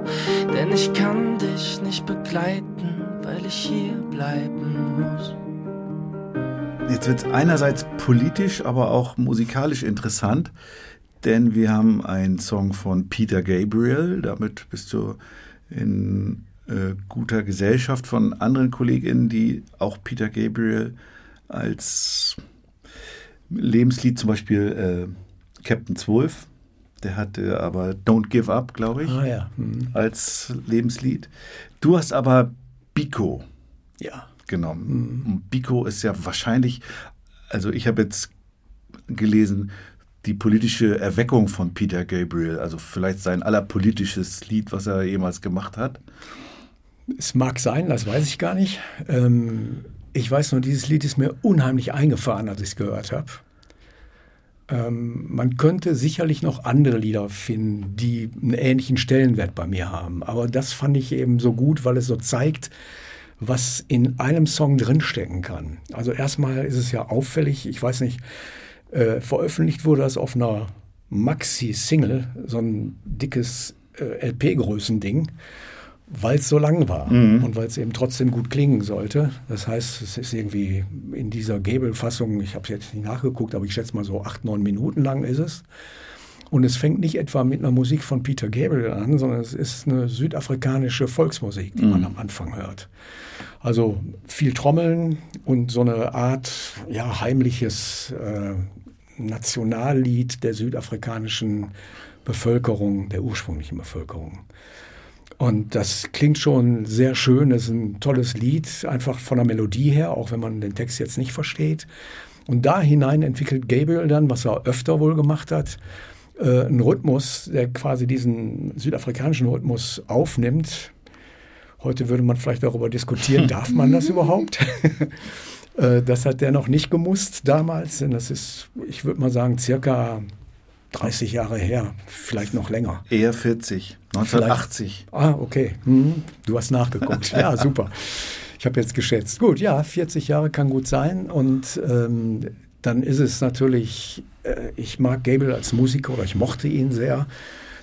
denn ich kann dich nicht begleiten, weil ich hier bleiben muss. Jetzt wird es einerseits politisch, aber auch musikalisch interessant, denn wir haben einen Song von Peter Gabriel. Damit bist du in äh, guter Gesellschaft von anderen KollegInnen, die auch Peter Gabriel als Lebenslied, zum Beispiel äh, Captain Zwölf, der hatte aber Don't Give Up, glaube ich, Ah ja. Hm. als Lebenslied. Du hast aber Biko Ja. Genommen. Und Biko ist ja wahrscheinlich, also ich habe jetzt gelesen, die politische Erweckung von Peter Gabriel, also vielleicht sein allerpolitisches Lied, was er jemals gemacht hat. Es mag sein, das weiß ich gar nicht. Ähm, ich weiß nur, dieses Lied ist mir unheimlich eingefahren, als ich es gehört habe. Ähm, man könnte sicherlich noch andere Lieder finden, die einen ähnlichen Stellenwert bei mir haben. Aber das fand ich eben so gut, weil es so zeigt, was in einem Song drinstecken kann. Also erstmal ist es ja auffällig, ich weiß nicht, äh, veröffentlicht wurde das auf einer Maxi-Single, so ein dickes äh, LP-Größending, weil es so lang war und weil es eben trotzdem gut klingen sollte. Das heißt, es ist irgendwie in dieser Gable-Fassung, ich habe es jetzt nicht nachgeguckt, aber ich schätze mal so acht, neun Minuten lang ist es. Und es fängt nicht etwa mit einer Musik von Peter Gabriel an, sondern es ist eine südafrikanische Volksmusik, die man am Anfang hört. Also viel Trommeln und so eine Art ja, heimliches äh, Nationallied der südafrikanischen Bevölkerung, der ursprünglichen Bevölkerung. Und das klingt schon sehr schön, das ist ein tolles Lied, einfach von der Melodie her, auch wenn man den Text jetzt nicht versteht. Und da hinein entwickelt Gabriel dann, was er öfter wohl gemacht hat, äh, einen Rhythmus, der quasi diesen südafrikanischen Rhythmus aufnimmt. Heute würde man vielleicht darüber diskutieren, darf man das überhaupt? Äh, das hat der noch nicht gemusst damals, denn das ist, ich würde mal sagen, circa 30 Jahre her, vielleicht noch länger. Eher 40, 1980. Ah, okay. Mhm. Du hast nachgeguckt. Ja, super. Ich habe jetzt geschätzt. Gut, ja, 40 Jahre kann gut sein. Und ähm, dann ist es natürlich, äh, ich mag Gable als Musiker oder ich mochte ihn sehr.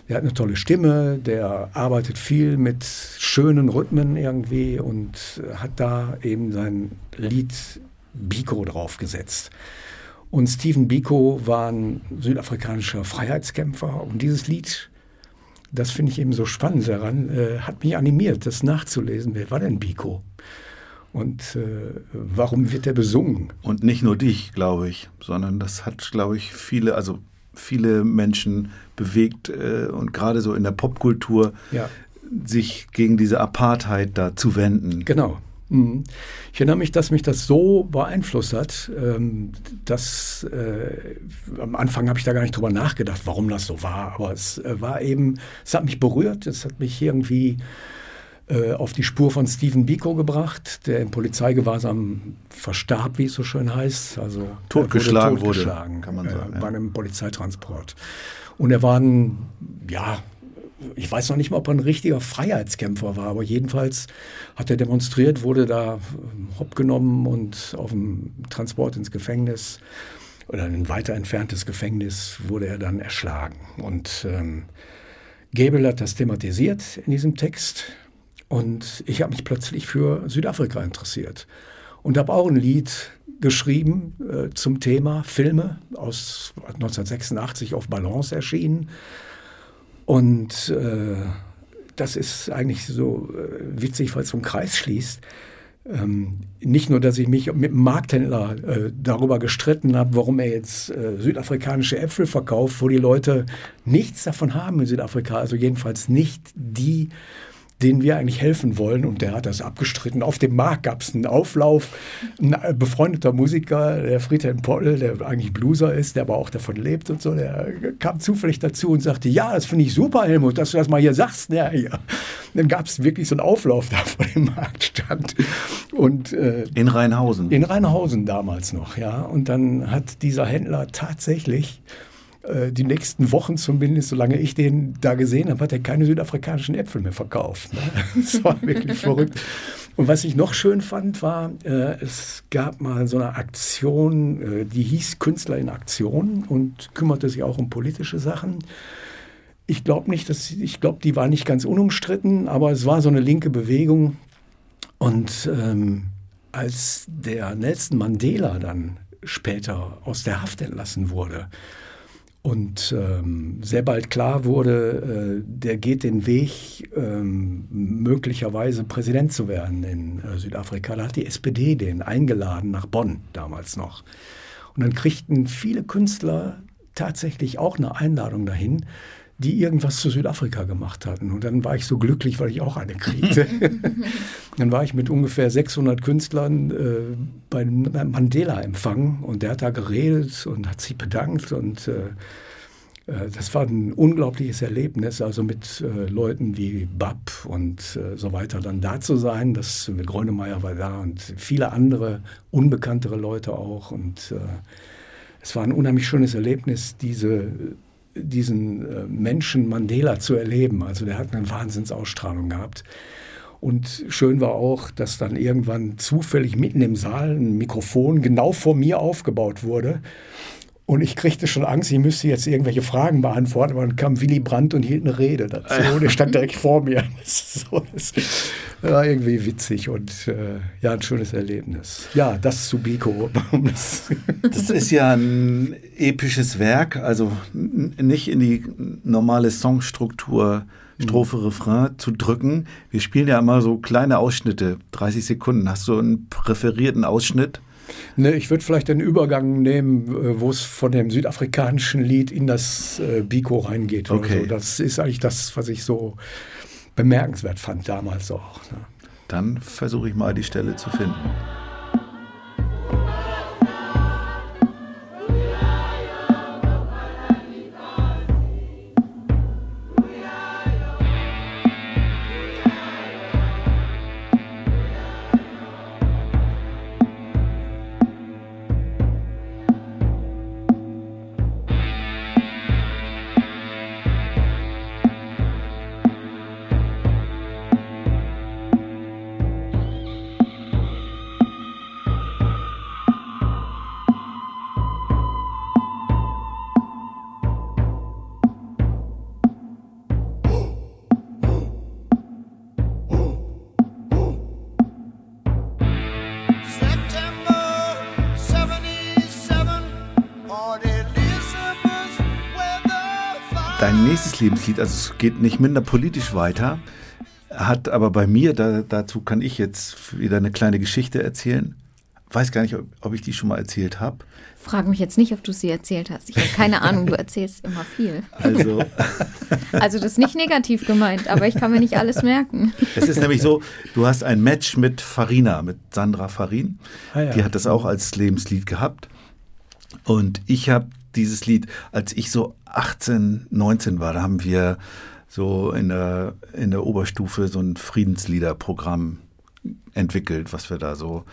Der hat eine tolle Stimme, der arbeitet viel mit schönen Rhythmen irgendwie und hat da eben sein Lied Biko draufgesetzt. Und Stephen Biko war ein südafrikanischer Freiheitskämpfer und dieses Lied, das finde ich eben so spannend daran, äh, hat mich animiert, das nachzulesen. Wer war denn Biko? Und äh, warum wird er besungen? Und nicht nur dich, glaube ich, sondern das hat, glaube ich, viele, also viele Menschen bewegt äh, und gerade so in der Popkultur Ja. sich gegen diese Apartheid da zu wenden. Genau. Mhm. Ich erinnere mich, dass mich das so beeinflusst hat, ähm, dass äh, am Anfang habe ich da gar nicht drüber nachgedacht, warum das so war. Aber es äh, war eben, es hat mich berührt, es hat mich irgendwie äh, auf die Spur von Stephen Biko gebracht, der im Polizeigewahrsam verstarb, wie es so schön heißt. Also Totgeschlagen wurde, totgeschlagen, kann man sagen, Äh, ja. bei einem Polizeitransport. Und er war ein, ja, ich weiß noch nicht mal, ob er ein richtiger Freiheitskämpfer war, aber jedenfalls hat er demonstriert, wurde da ähm, hopp genommen und auf dem Transport ins Gefängnis oder in ein weiter entferntes Gefängnis wurde er dann erschlagen. Und ähm, Gable hat das thematisiert in diesem Text und ich habe mich plötzlich für Südafrika interessiert und habe auch ein Lied geschrieben äh, zum Thema Filme aus 1986 auf Balance erschienen. Und äh, das ist eigentlich so äh, witzig, weil es so Kreis schließt. Ähm, nicht nur, dass ich mich mit dem Markthändler äh, darüber gestritten habe, warum er jetzt äh, südafrikanische Äpfel verkauft, wo die Leute nichts davon haben in Südafrika, also jedenfalls nicht die, denen wir eigentlich helfen wollen. Und der hat das abgestritten. Auf dem Markt gab es einen Auflauf. Ein äh, befreundeter Musiker, der Friedhelm Poll, der eigentlich Blueser ist, der aber auch davon lebt und so, der kam zufällig dazu und sagte, ja, das finde ich super, Helmut, dass du das mal hier sagst. Ja, ja. Dann gab es wirklich so einen Auflauf da vor dem Marktstand. Und äh, In Rheinhausen. in Rheinhausen damals noch, ja. Und dann hat dieser Händler tatsächlich äh, die nächsten Wochen zumindest, solange ich den da gesehen habe, hat er keine südafrikanischen Äpfel mehr verkauft. Ne? Das war wirklich verrückt. Und was ich noch schön fand, war, äh, es gab mal so eine Aktion, äh, die hieß Künstler in Aktion und kümmerte sich auch um politische Sachen. Ich glaube nicht, dass ich glaube, die war nicht ganz unumstritten, aber es war so eine linke Bewegung. Und ähm, als der Nelson Mandela dann später aus der Haft entlassen wurde, und ähm, sehr bald klar wurde, äh, der geht den Weg, ähm, möglicherweise Präsident zu werden in äh, Südafrika. Da hat die SPD den eingeladen nach Bonn damals noch. Und dann kriegten viele Künstler tatsächlich auch eine Einladung dahin, die irgendwas zu Südafrika gemacht hatten. Und dann war ich so glücklich, weil ich auch eine kriegte. dann war ich mit ungefähr 600 Künstlern äh, beim Mandela-Empfang und der hat da geredet und hat sich bedankt und äh, äh, das war ein unglaubliches Erlebnis, also mit äh, Leuten wie Bab und äh, so weiter dann da zu sein. Das Grönemeyer war da und viele andere unbekanntere Leute auch. Und äh, es war ein unheimlich schönes Erlebnis, diese diesen äh, Menschen Mandela zu erleben. Also der hat eine Wahnsinnsausstrahlung gehabt. Und schön war auch, dass dann irgendwann zufällig mitten im Saal ein Mikrofon genau vor mir aufgebaut wurde. Und ich kriegte schon Angst, ich müsste jetzt irgendwelche Fragen beantworten. Aber dann kam Willy Brandt und hielt eine Rede dazu. Und er stand direkt vor mir. Das, so, das war irgendwie witzig und äh, ja, ein schönes Erlebnis. Ja, das zu Biko. das ist ja ein episches Werk, also nicht in die normale Songstruktur Strophe, Refrain zu drücken. Wir spielen ja immer so kleine Ausschnitte, 30 Sekunden. Hast du einen präferierten Ausschnitt? Ne, ich würde vielleicht den Übergang nehmen, äh, wo es von dem südafrikanischen Lied in das äh, Biko reingeht. Okay. So. Das ist eigentlich das, was ich so bemerkenswert fand damals auch. Ne? Dann versuche ich mal die Stelle zu finden. Lebenslied, also es geht nicht minder politisch weiter, hat aber bei mir, da, dazu kann ich jetzt wieder eine kleine Geschichte erzählen. Weiß gar nicht, ob, ob ich die schon mal erzählt habe. Frag mich jetzt nicht, ob du sie erzählt hast. Ich habe keine Ahnung, du erzählst immer viel. Also, also das ist nicht negativ gemeint, aber ich kann mir nicht alles merken. Es ist nämlich so, du hast ein Match mit Farina, mit Sandra Farin. Ah, ja. Die hat das auch als Lebenslied gehabt. Und ich habe dieses Lied, als ich so 18, 19 war, da haben wir so in der, in der Oberstufe so ein Friedensliederprogramm entwickelt, was wir da so,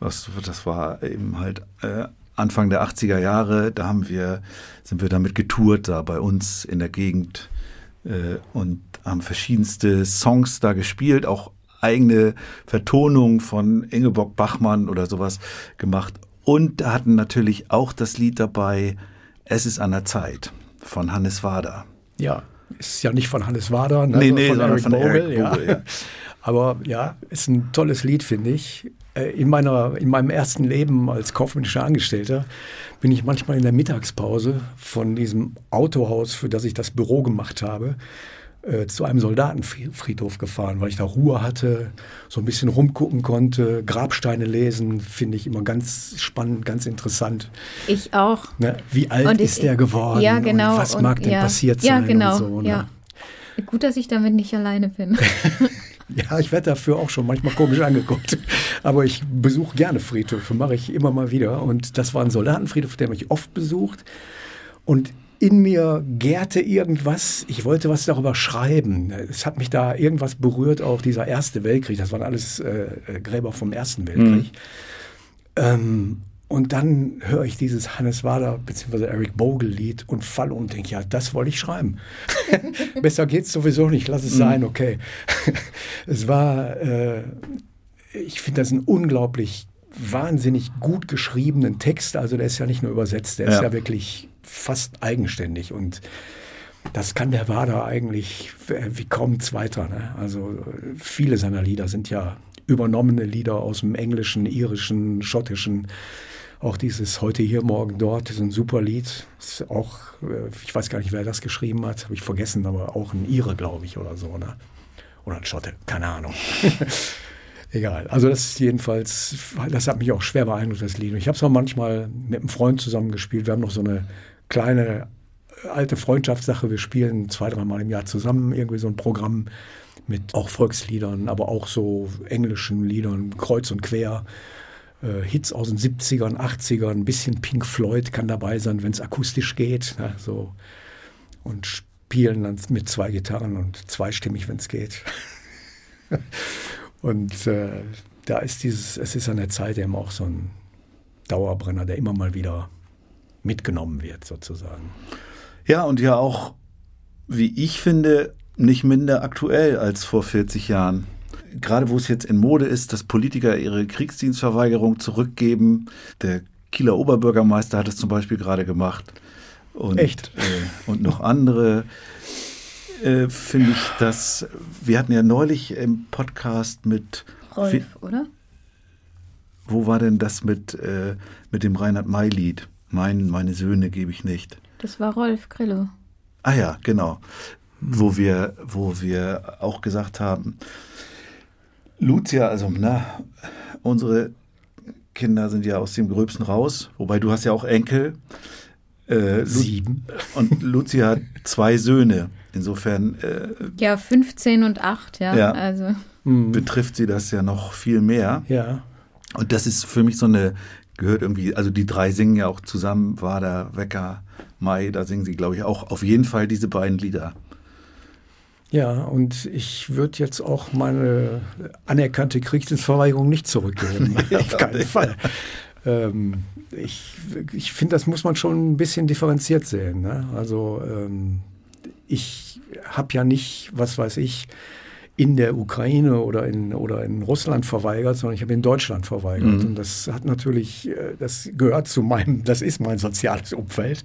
was, das war eben halt äh, Anfang der 80er Jahre, da haben wir, sind wir damit getourt da bei uns in der Gegend äh, und haben verschiedenste Songs da gespielt, auch eigene Vertonungen von Ingeborg Bachmann oder sowas gemacht und hatten natürlich auch das Lied dabei, Es ist an der Zeit von Hannes Wader. Ja, ist ja nicht von Hannes Wader, ne, Nee, nee, von sondern Eric von Bogle, Eric ja. Ja. Aber ja, ist ein tolles Lied, finde ich. Äh, In, meiner, in meinem ersten Leben als kaufmännischer Angestellter bin ich manchmal in der Mittagspause von diesem Autohaus, für das ich das Büro gemacht habe, äh, zu einem Soldatenfriedhof gefahren, weil ich da Ruhe hatte, so ein bisschen rumgucken konnte, Grabsteine lesen, finde ich immer ganz spannend, ganz interessant. Ich auch. Ne? Wie alt Und ich- ist der geworden? Ja, genau. Und was und, mag denn ja, passiert Ja, sein? genau. Und so, ne? ja. Gut, dass ich damit nicht alleine bin. Ja, ich werde dafür auch schon manchmal komisch angeguckt. Aber ich besuche gerne Friedhöfe, mache ich immer mal wieder. Und das war ein Soldatenfriedhof, der mich oft besucht. Und in mir gärte irgendwas, ich wollte was darüber schreiben. Es hat mich da irgendwas berührt, auch dieser Erste Weltkrieg. Das waren alles äh, Gräber vom Ersten Weltkrieg. Ähm, und dann höre ich dieses Hannes Wader bzw. Eric Bogle Lied und falle und denke, ja, das wollte ich schreiben. Besser geht's sowieso nicht, lass es sein, okay. es war, äh, ich finde das ein unglaublich wahnsinnig gut geschriebenen Text. Also der ist ja nicht nur übersetzt, der ja. ist ja wirklich fast eigenständig und das kann der Wader eigentlich wie kaum zweiter. Ne? Also viele seiner Lieder sind ja übernommene Lieder aus dem Englischen, Irischen, Schottischen. Auch dieses Heute hier, morgen dort ist ein super Lied. Ist auch, äh, ich weiß gar nicht, wer das geschrieben hat, habe ich vergessen, aber auch ein Ire, glaube ich, oder so. Ne? Oder ein Schotte, keine Ahnung. Egal. Also das ist jedenfalls, das hat mich auch schwer beeindruckt, das Lied. Ich habe es auch manchmal mit einem Freund zusammengespielt. Wir haben noch so eine kleine äh, alte Freundschaftssache. Wir spielen zwei, dreimal im Jahr zusammen irgendwie so ein Programm mit auch Volksliedern, aber auch so englischen Liedern, kreuz und quer. Äh, Hits aus den 70ern, 80ern, ein bisschen Pink Floyd kann dabei sein, wenn es akustisch geht. Ne, so. Und spielen dann mit zwei Gitarren und zweistimmig, wenn es geht. Und äh, da ist dieses, es ist an der Zeit eben auch so ein Dauerbrenner, der immer mal wieder mitgenommen wird, sozusagen. Ja, und ja auch, wie ich finde, nicht minder aktuell als vor 40 Jahren. Gerade wo es jetzt in Mode ist, dass Politiker ihre Kriegsdienstverweigerung zurückgeben. Der Kieler Oberbürgermeister hat es zum Beispiel gerade gemacht. Und, Echt? Äh, und noch andere äh, finde ich, dass wir hatten ja neulich im Podcast mit Rolf, oder? Wo war denn das mit, äh, mit dem Reinhard May-Lied? Mein, meine Söhne gebe ich nicht. Das war Rolf Grillo. Ah ja, genau. Wo wir, wo wir auch gesagt haben, Lucia, also na, unsere Kinder sind ja aus dem Gröbsten raus, wobei du hast ja auch Enkel. Äh, Sieben. Und Lucia hat zwei Söhne. Insofern. Äh, ja, 15 und 8, ja. ja also. Mhm. Betrifft sie das ja noch viel mehr. Ja. Und das ist für mich so eine, gehört irgendwie, also die drei singen ja auch zusammen, Wader, Wecker, Mai, da singen sie, glaube ich, auch auf jeden Fall diese beiden Lieder. Ja, und ich würde jetzt auch meine anerkannte Kriegsdienstverweigerung nicht zurückgeben. auf keinen Fall. Ähm, ich ich finde, das muss man schon ein bisschen differenziert sehen. Ne? Also ähm, ich habe ja nicht, was weiß ich, in der Ukraine oder in, oder in Russland verweigert, sondern ich habe in Deutschland verweigert. Mhm. Und das hat natürlich, äh, das gehört zu meinem, das ist mein soziales Umfeld.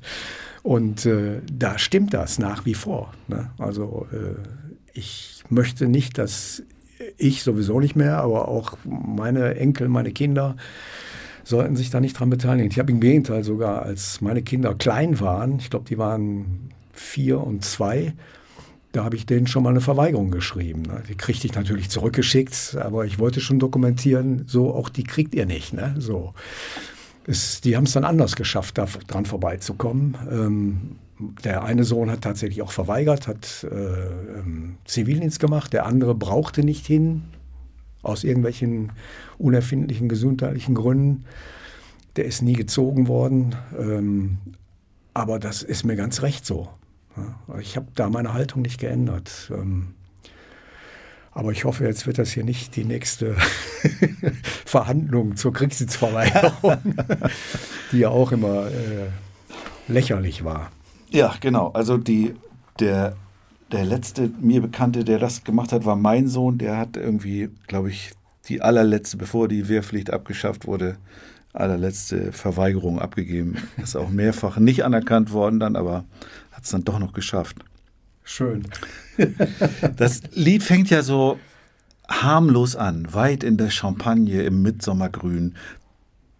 Und äh, da stimmt das nach wie vor. Ne? Also äh, ich möchte nicht, dass ich sowieso nicht mehr, aber auch meine Enkel, meine Kinder sollten sich da nicht dran beteiligen. Ich habe im Gegenteil sogar, als meine Kinder klein waren, ich glaube, die waren vier und zwei, da habe ich denen schon mal eine Verweigerung geschrieben. Ne? Die kriegte ich natürlich zurückgeschickt, aber ich wollte schon dokumentieren, so auch die kriegt ihr nicht. Ne? So. Es, die haben es dann anders geschafft, da dran vorbeizukommen. Ähm, der eine Sohn hat tatsächlich auch verweigert, hat äh, ähm, Zivildienst gemacht, der andere brauchte nicht hin, aus irgendwelchen unerfindlichen gesundheitlichen Gründen. Der ist nie gezogen worden. Ähm, aber das ist mir ganz recht so. Ich habe da meine Haltung nicht geändert. Ähm, aber ich hoffe, jetzt wird das hier nicht die nächste Verhandlung zur Kriegsdienstverweigerung, die ja auch immer äh, lächerlich war. Ja, genau. Also die, der, der letzte mir Bekannte, der das gemacht hat, war mein Sohn. Der hat irgendwie, glaube ich, die allerletzte, bevor die Wehrpflicht abgeschafft wurde, allerletzte Verweigerung abgegeben. Ist auch mehrfach nicht anerkannt worden dann, aber hat es dann doch noch geschafft. Schön. das Lied fängt ja so harmlos an, weit in der Champagne im Mitsommergrün.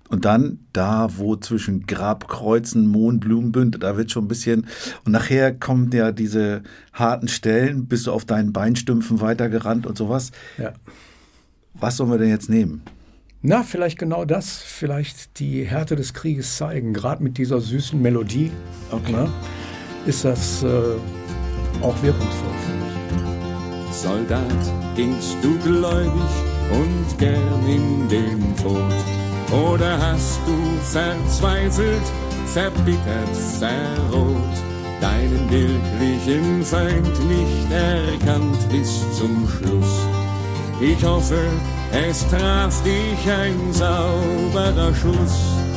Und dann da, wo zwischen Grabkreuzen, Mohnblumenbünd, da wird schon ein bisschen. Und nachher kommen ja diese harten Stellen, bist du auf deinen Beinstümpfen weitergerannt und sowas. Ja. Was sollen wir denn jetzt nehmen? Na, vielleicht genau das, vielleicht die Härte des Krieges zeigen, gerade mit dieser süßen Melodie. Okay. Na, ist das äh, auch wirkungsvoll, finde ich. Soldat, gingst du gläubig und gern in den Tod? Oder hast du verzweifelt, verbittert, verroht, deinen wirklichen Feind nicht erkannt bis zum Schluss? Ich hoffe, es traf dich ein sauberer Schuss.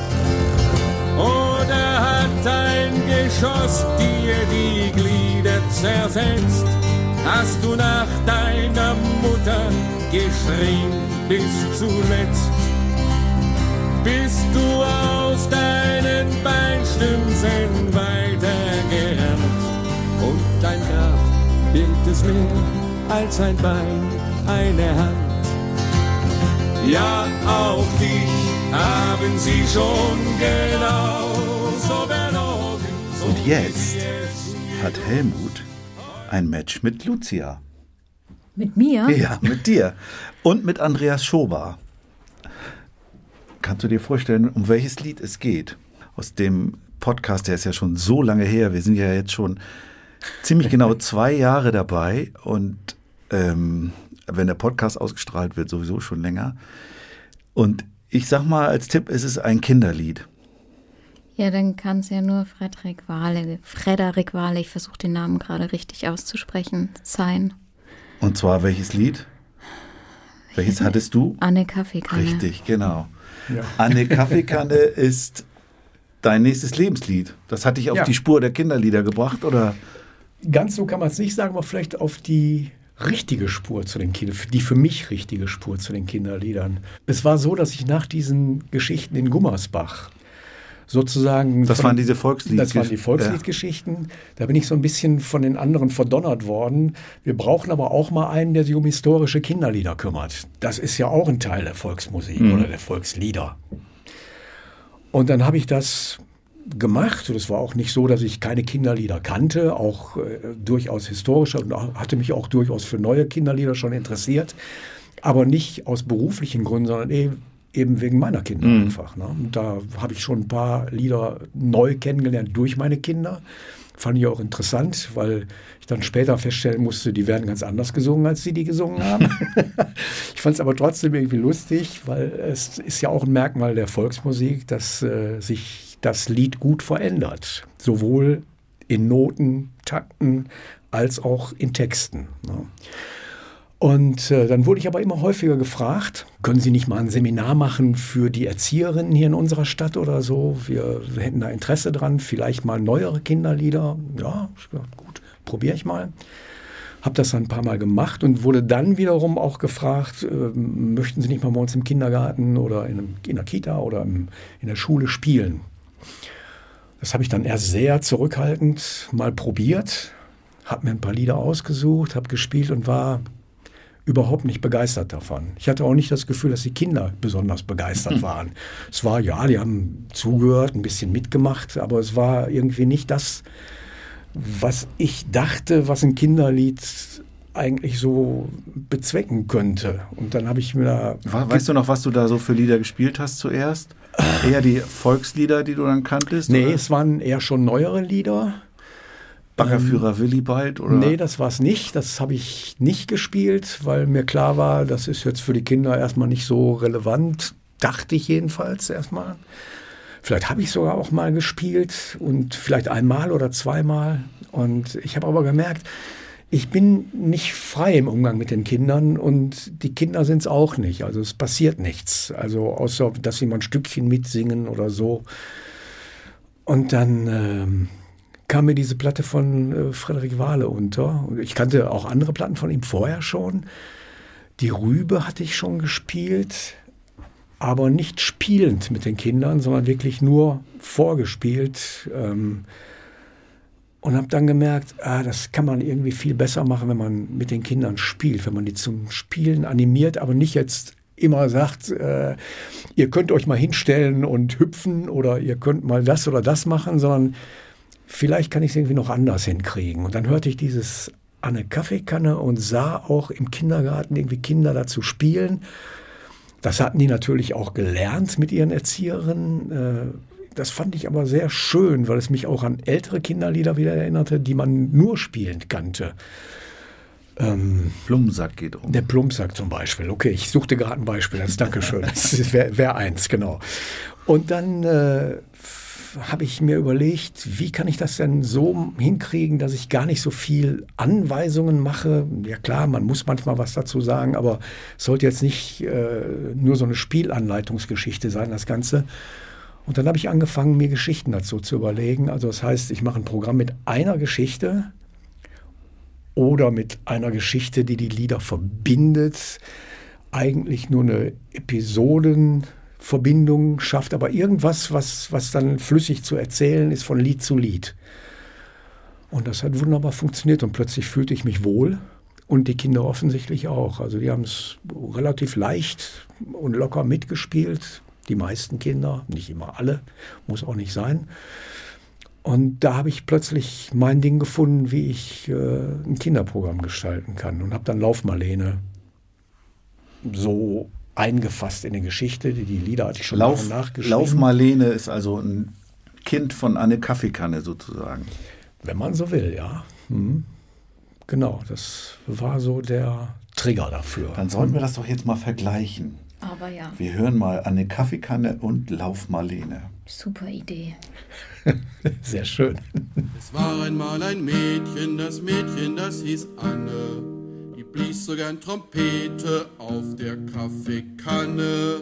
Oder hat ein Geschoss dir die Glieder zerfetzt? Hast du nach deiner Mutter geschrien bis zuletzt, bist du aus deinen Beinstümsen weitergerannt und dein Grab birgt es mehr als ein Bein, eine Hand. Ja, auch dich haben sie schon genau so belogen. So Und jetzt hat Helmut ein Match mit Lucia. Mit mir? Ja, mit dir. Und mit Andreas Schober. Kannst du dir vorstellen, um welches Lied es geht? Aus dem Podcast, der ist ja schon so lange her. Wir sind ja jetzt schon ziemlich genau zwei Jahre dabei. Und ähm, wenn der Podcast ausgestrahlt wird, sowieso schon länger. Und ich sag mal als Tipp, es ist ein Kinderlied. Ja, dann kann es ja nur Frederik Wahle, Frederik Wahle, ich versuche den Namen gerade richtig auszusprechen, sein. Und zwar welches Lied? Welches hattest du? Anne Kaffeekanne. Richtig, genau. Ja. Anne Kaffeekanne ist dein nächstes Lebenslied. Das hat dich auf Ja. die Spur der Kinderlieder gebracht, oder? Ganz so kann man es nicht sagen, aber vielleicht auf die richtige Spur zu den Kindern, die für mich richtige Spur zu den Kinderliedern. Es war so, dass ich nach diesen Geschichten in Gummersbach sozusagen. Das von- waren diese Volkslied- Das waren die Volksliedgeschichten. Da bin ich so ein bisschen von den anderen verdonnert worden. Wir brauchen aber auch mal einen, der sich um historische Kinderlieder kümmert. Das ist ja auch ein Teil der Volksmusik oder der Volkslieder. Und dann habe ich das gemacht. Und es war auch nicht so, dass ich keine Kinderlieder kannte, auch äh, durchaus historische und hatte mich auch durchaus für neue Kinderlieder schon interessiert. Aber nicht aus beruflichen Gründen, sondern eben, eben wegen meiner Kinder einfach. Ne? Und da habe ich schon ein paar Lieder neu kennengelernt durch meine Kinder. Fand ich auch interessant, weil ich dann später feststellen musste, die werden ganz anders gesungen, als sie die gesungen haben. ich fand es aber trotzdem irgendwie lustig, weil es ist ja auch ein Merkmal der Volksmusik, dass äh, sich das Lied gut verändert. Sowohl in Noten, Takten als auch in Texten. Ne? Und äh, dann wurde ich aber immer häufiger gefragt, können Sie nicht mal ein Seminar machen für die Erzieherinnen hier in unserer Stadt oder so? Wir, hätten da Interesse dran, vielleicht mal neuere Kinderlieder. Ja, gut, probiere ich mal. Habe das dann ein paar Mal gemacht und wurde dann wiederum auch gefragt, äh, möchten Sie nicht mal bei uns im Kindergarten oder in, in der Kita oder im, in der Schule spielen? Das habe ich dann erst sehr zurückhaltend mal probiert, habe mir ein paar Lieder ausgesucht, habe gespielt und war überhaupt nicht begeistert davon. Ich hatte auch nicht das Gefühl, dass die Kinder besonders begeistert waren. Es war, ja, die haben zugehört, ein bisschen mitgemacht, aber es war irgendwie nicht das, was ich dachte, was ein Kinderlied eigentlich so bezwecken könnte. Und dann habe ich mir da... We- Weißt du noch, was du da so für Lieder gespielt hast zuerst? Eher die Volkslieder, die du dann kanntest? Nee, oder? es waren eher schon neuere Lieder. Baggerführer Willibald? Oder? Nee, das war es nicht. Das habe ich nicht gespielt, weil mir klar war, das ist jetzt für die Kinder erstmal nicht so relevant. Dachte ich jedenfalls erstmal. Vielleicht habe ich sogar auch mal gespielt und vielleicht einmal oder zweimal. Und ich habe aber gemerkt, ich bin nicht frei im Umgang mit den Kindern und die Kinder sind es auch nicht. Also es passiert nichts. Also außer, dass sie mal ein Stückchen mitsingen oder so. Und dann ähm, kam mir diese Platte von äh, Frederik Wahle unter. Ich kannte auch andere Platten von ihm vorher schon. Die Rübe hatte ich schon gespielt, aber nicht spielend mit den Kindern, sondern wirklich nur vorgespielt. Ähm, und habe dann gemerkt, ah, das kann man irgendwie viel besser machen, wenn man mit den Kindern spielt, wenn man die zum Spielen animiert, aber nicht jetzt immer sagt, äh, ihr könnt euch mal hinstellen und hüpfen oder ihr könnt mal das oder das machen, sondern vielleicht kann ich es irgendwie noch anders hinkriegen. Und dann hörte ich dieses Anne Kaffeekanne und sah auch im Kindergarten irgendwie Kinder dazu spielen. Das hatten die natürlich auch gelernt mit ihren Erzieherinnen. Das fand ich aber sehr schön, weil es mich auch an ältere Kinderlieder wieder erinnerte, die man nur spielend kannte. Ähm, Blumensack geht um. der Plumpsack zum Beispiel. Okay, ich suchte gerade ein Beispiel. Das Dankeschön. Das wäre wär eins, genau. Und dann äh, habe ich mir überlegt, wie kann ich das denn so hinkriegen, dass ich gar nicht so viel Anweisungen mache. Ja klar, man muss manchmal was dazu sagen, aber es sollte jetzt nicht äh, nur so eine Spielanleitungsgeschichte sein, das Ganze. Und dann habe ich angefangen, mir Geschichten dazu zu überlegen. Also das heißt, ich mache ein Programm mit einer Geschichte oder mit einer Geschichte, die die Lieder verbindet, eigentlich nur eine Episodenverbindung schafft, aber irgendwas, was, was dann flüssig zu erzählen ist von Lied zu Lied. Und das hat wunderbar funktioniert und plötzlich fühlte ich mich wohl und die Kinder offensichtlich auch. Also die haben es relativ leicht und locker mitgespielt. Die meisten Kinder, nicht immer alle, muss auch nicht sein. Und da habe ich plötzlich mein Ding gefunden, wie ich äh, ein Kinderprogramm gestalten kann und habe dann Laufmarlene so eingefasst in die Geschichte. Die, die Lieder hatte ich schon Lauf, nachgeschrieben. Laufmarlene ist also ein Kind von Anne Kaffeekanne sozusagen. Wenn man so will, ja. Mhm. Genau, das war so der Trigger dafür. Dann sollten wir das doch jetzt mal vergleichen. Aber ja, Wir hören mal Anne Kaffeekanne und Laufmarlene. super Idee. Sehr schön. Es war einmal ein Mädchen, das Mädchen, das hieß Anne. Die blies so gern Trompete auf der Kaffeekanne.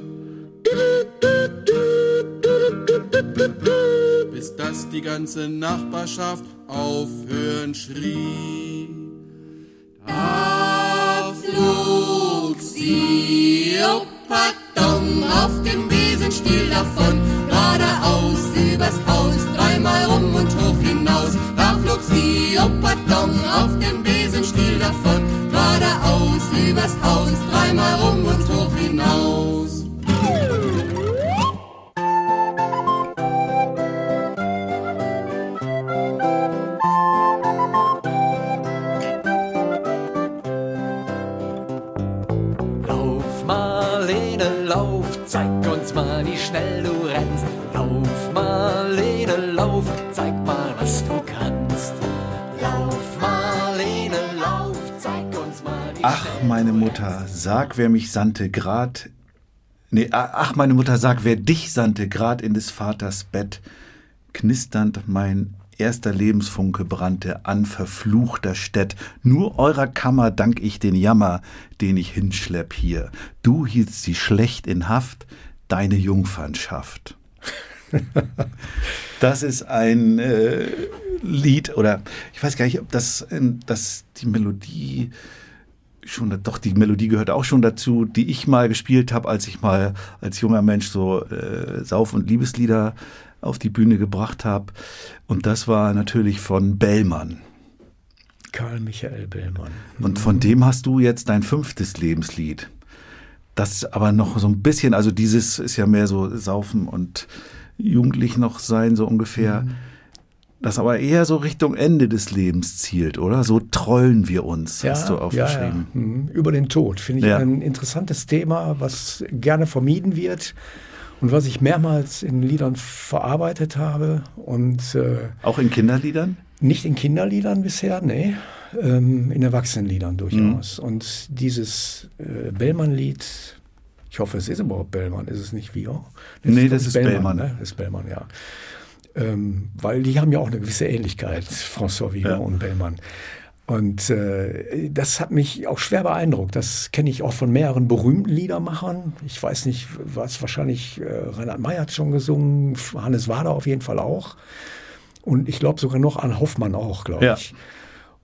Bis dass die ganze Nachbarschaft aufhören schrie. Da flog sie, oh pardon, auf dem Besenstiel davon, geradeaus übers Haus, dreimal rum und hoch hinaus. Da flog sie, oh pardon, auf dem Besenstiel davon, geradeaus übers Haus, dreimal rum und hoch hinaus. Meine Mutter, sag, wer mich sandte, grad. Nee, ach, meine Mutter, sag, wer dich sandte, grad in des Vaters Bett. Knisternd mein erster Lebensfunke brannte an verfluchter Städt. Nur eurer Kammer dank ich den Jammer, den ich hinschlepp hier. Du hieltst sie schlecht in Haft, deine Jungfernschaft. Das ist ein äh, Lied oder ich weiß gar nicht, ob das, das die Melodie schon, doch die Melodie gehört auch schon dazu, die ich mal gespielt habe, als ich mal als junger Mensch so äh, Sauf- und Liebeslieder auf die Bühne gebracht habe. Und das war natürlich von Bellmann. Karl Michael Bellmann. Und von dem hast du jetzt dein fünftes Lebenslied. Das aber noch so ein bisschen, also dieses ist ja mehr so Saufen und jugendlich noch sein, so ungefähr. Das aber eher so Richtung Ende des Lebens zielt, oder? So trollen wir uns, hast du aufgeschrieben. Ja, ja. Mhm. Über den Tod finde ich Ja. ein interessantes Thema, was gerne vermieden wird und was ich mehrmals in Liedern verarbeitet habe und äh, Auch in Kinderliedern? nicht in Kinderliedern bisher, nee, ähm, in Erwachsenenliedern durchaus. Mhm. Und dieses äh, Bellmann-Lied, ich hoffe, es ist überhaupt Bellmann, ist es nicht Vio? Nee, das ist Bellmann. Ne? Das ist Bellmann, ja. Ähm, weil die haben ja auch eine gewisse Ähnlichkeit, François Villon Ja. und Bellmann. Und äh, das hat mich auch schwer beeindruckt. Das kenne ich auch von mehreren berühmten Liedermachern. Ich weiß nicht, was wahrscheinlich äh, Reinhard May hat schon gesungen, Hannes Wader auf jeden Fall auch. Und ich glaube sogar noch an Hoffmann auch, glaube Ja. ich.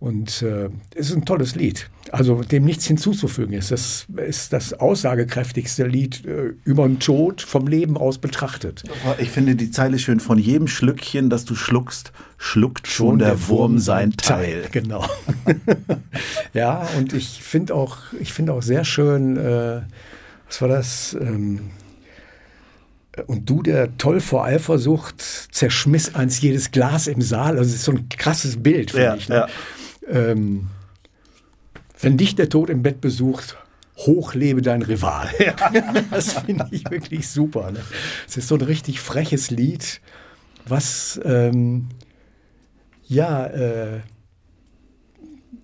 Und äh, es ist ein tolles Lied. Also dem nichts hinzuzufügen ist. Das ist das aussagekräftigste Lied äh, über den Tod vom Leben aus betrachtet. Ich finde die Zeile schön. Von jedem Schlückchen, das du schluckst, schluckt schon der Wurm sein Teil. Genau. ja, und ich finde auch, ich finde auch sehr schön, äh, was war das? Ähm, und du, der toll vor Eifersucht, zerschmiss eins jedes Glas im Saal. Also, es ist so ein krasses Bild, finde Ja, ich. Ne? ja. Ähm, wenn dich der Tod im Bett besucht, hoch lebe dein Rival. das finde ich wirklich super. Ne? Es ist so ein richtig freches Lied, was ähm, ja äh,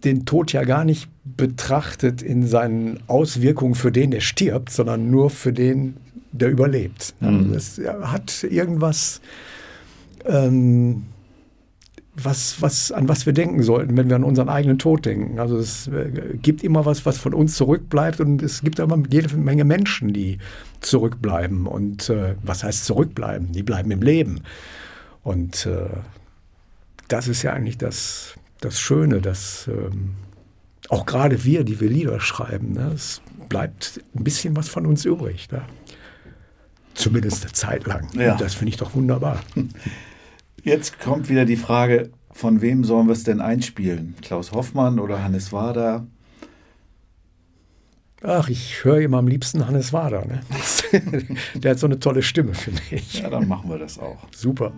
den Tod ja gar nicht betrachtet in seinen Auswirkungen für den, der stirbt, sondern nur für den, der überlebt. Also es hat irgendwas, ähm, was, was, an was wir denken sollten, wenn wir an unseren eigenen Tod denken. Also es äh, gibt immer was, was von uns zurückbleibt und es gibt aber jede Menge Menschen, die zurückbleiben. Und äh, was heißt zurückbleiben? Die bleiben im Leben. Und äh, das ist ja eigentlich das, das Schöne, dass, ähm, auch gerade wir, die wir Lieder schreiben, ne, es bleibt ein bisschen was von uns übrig. Ne? Zumindest eine Zeit lang. Ja. Und das finde ich doch wunderbar. Jetzt kommt wieder die Frage, von wem sollen wir es denn einspielen? Klaus Hoffmann oder Hannes Wader? Ach, ich höre immer am liebsten Hannes Wader. Ne? Der hat so eine tolle Stimme, finde ich. Ja, dann machen wir das auch. Super.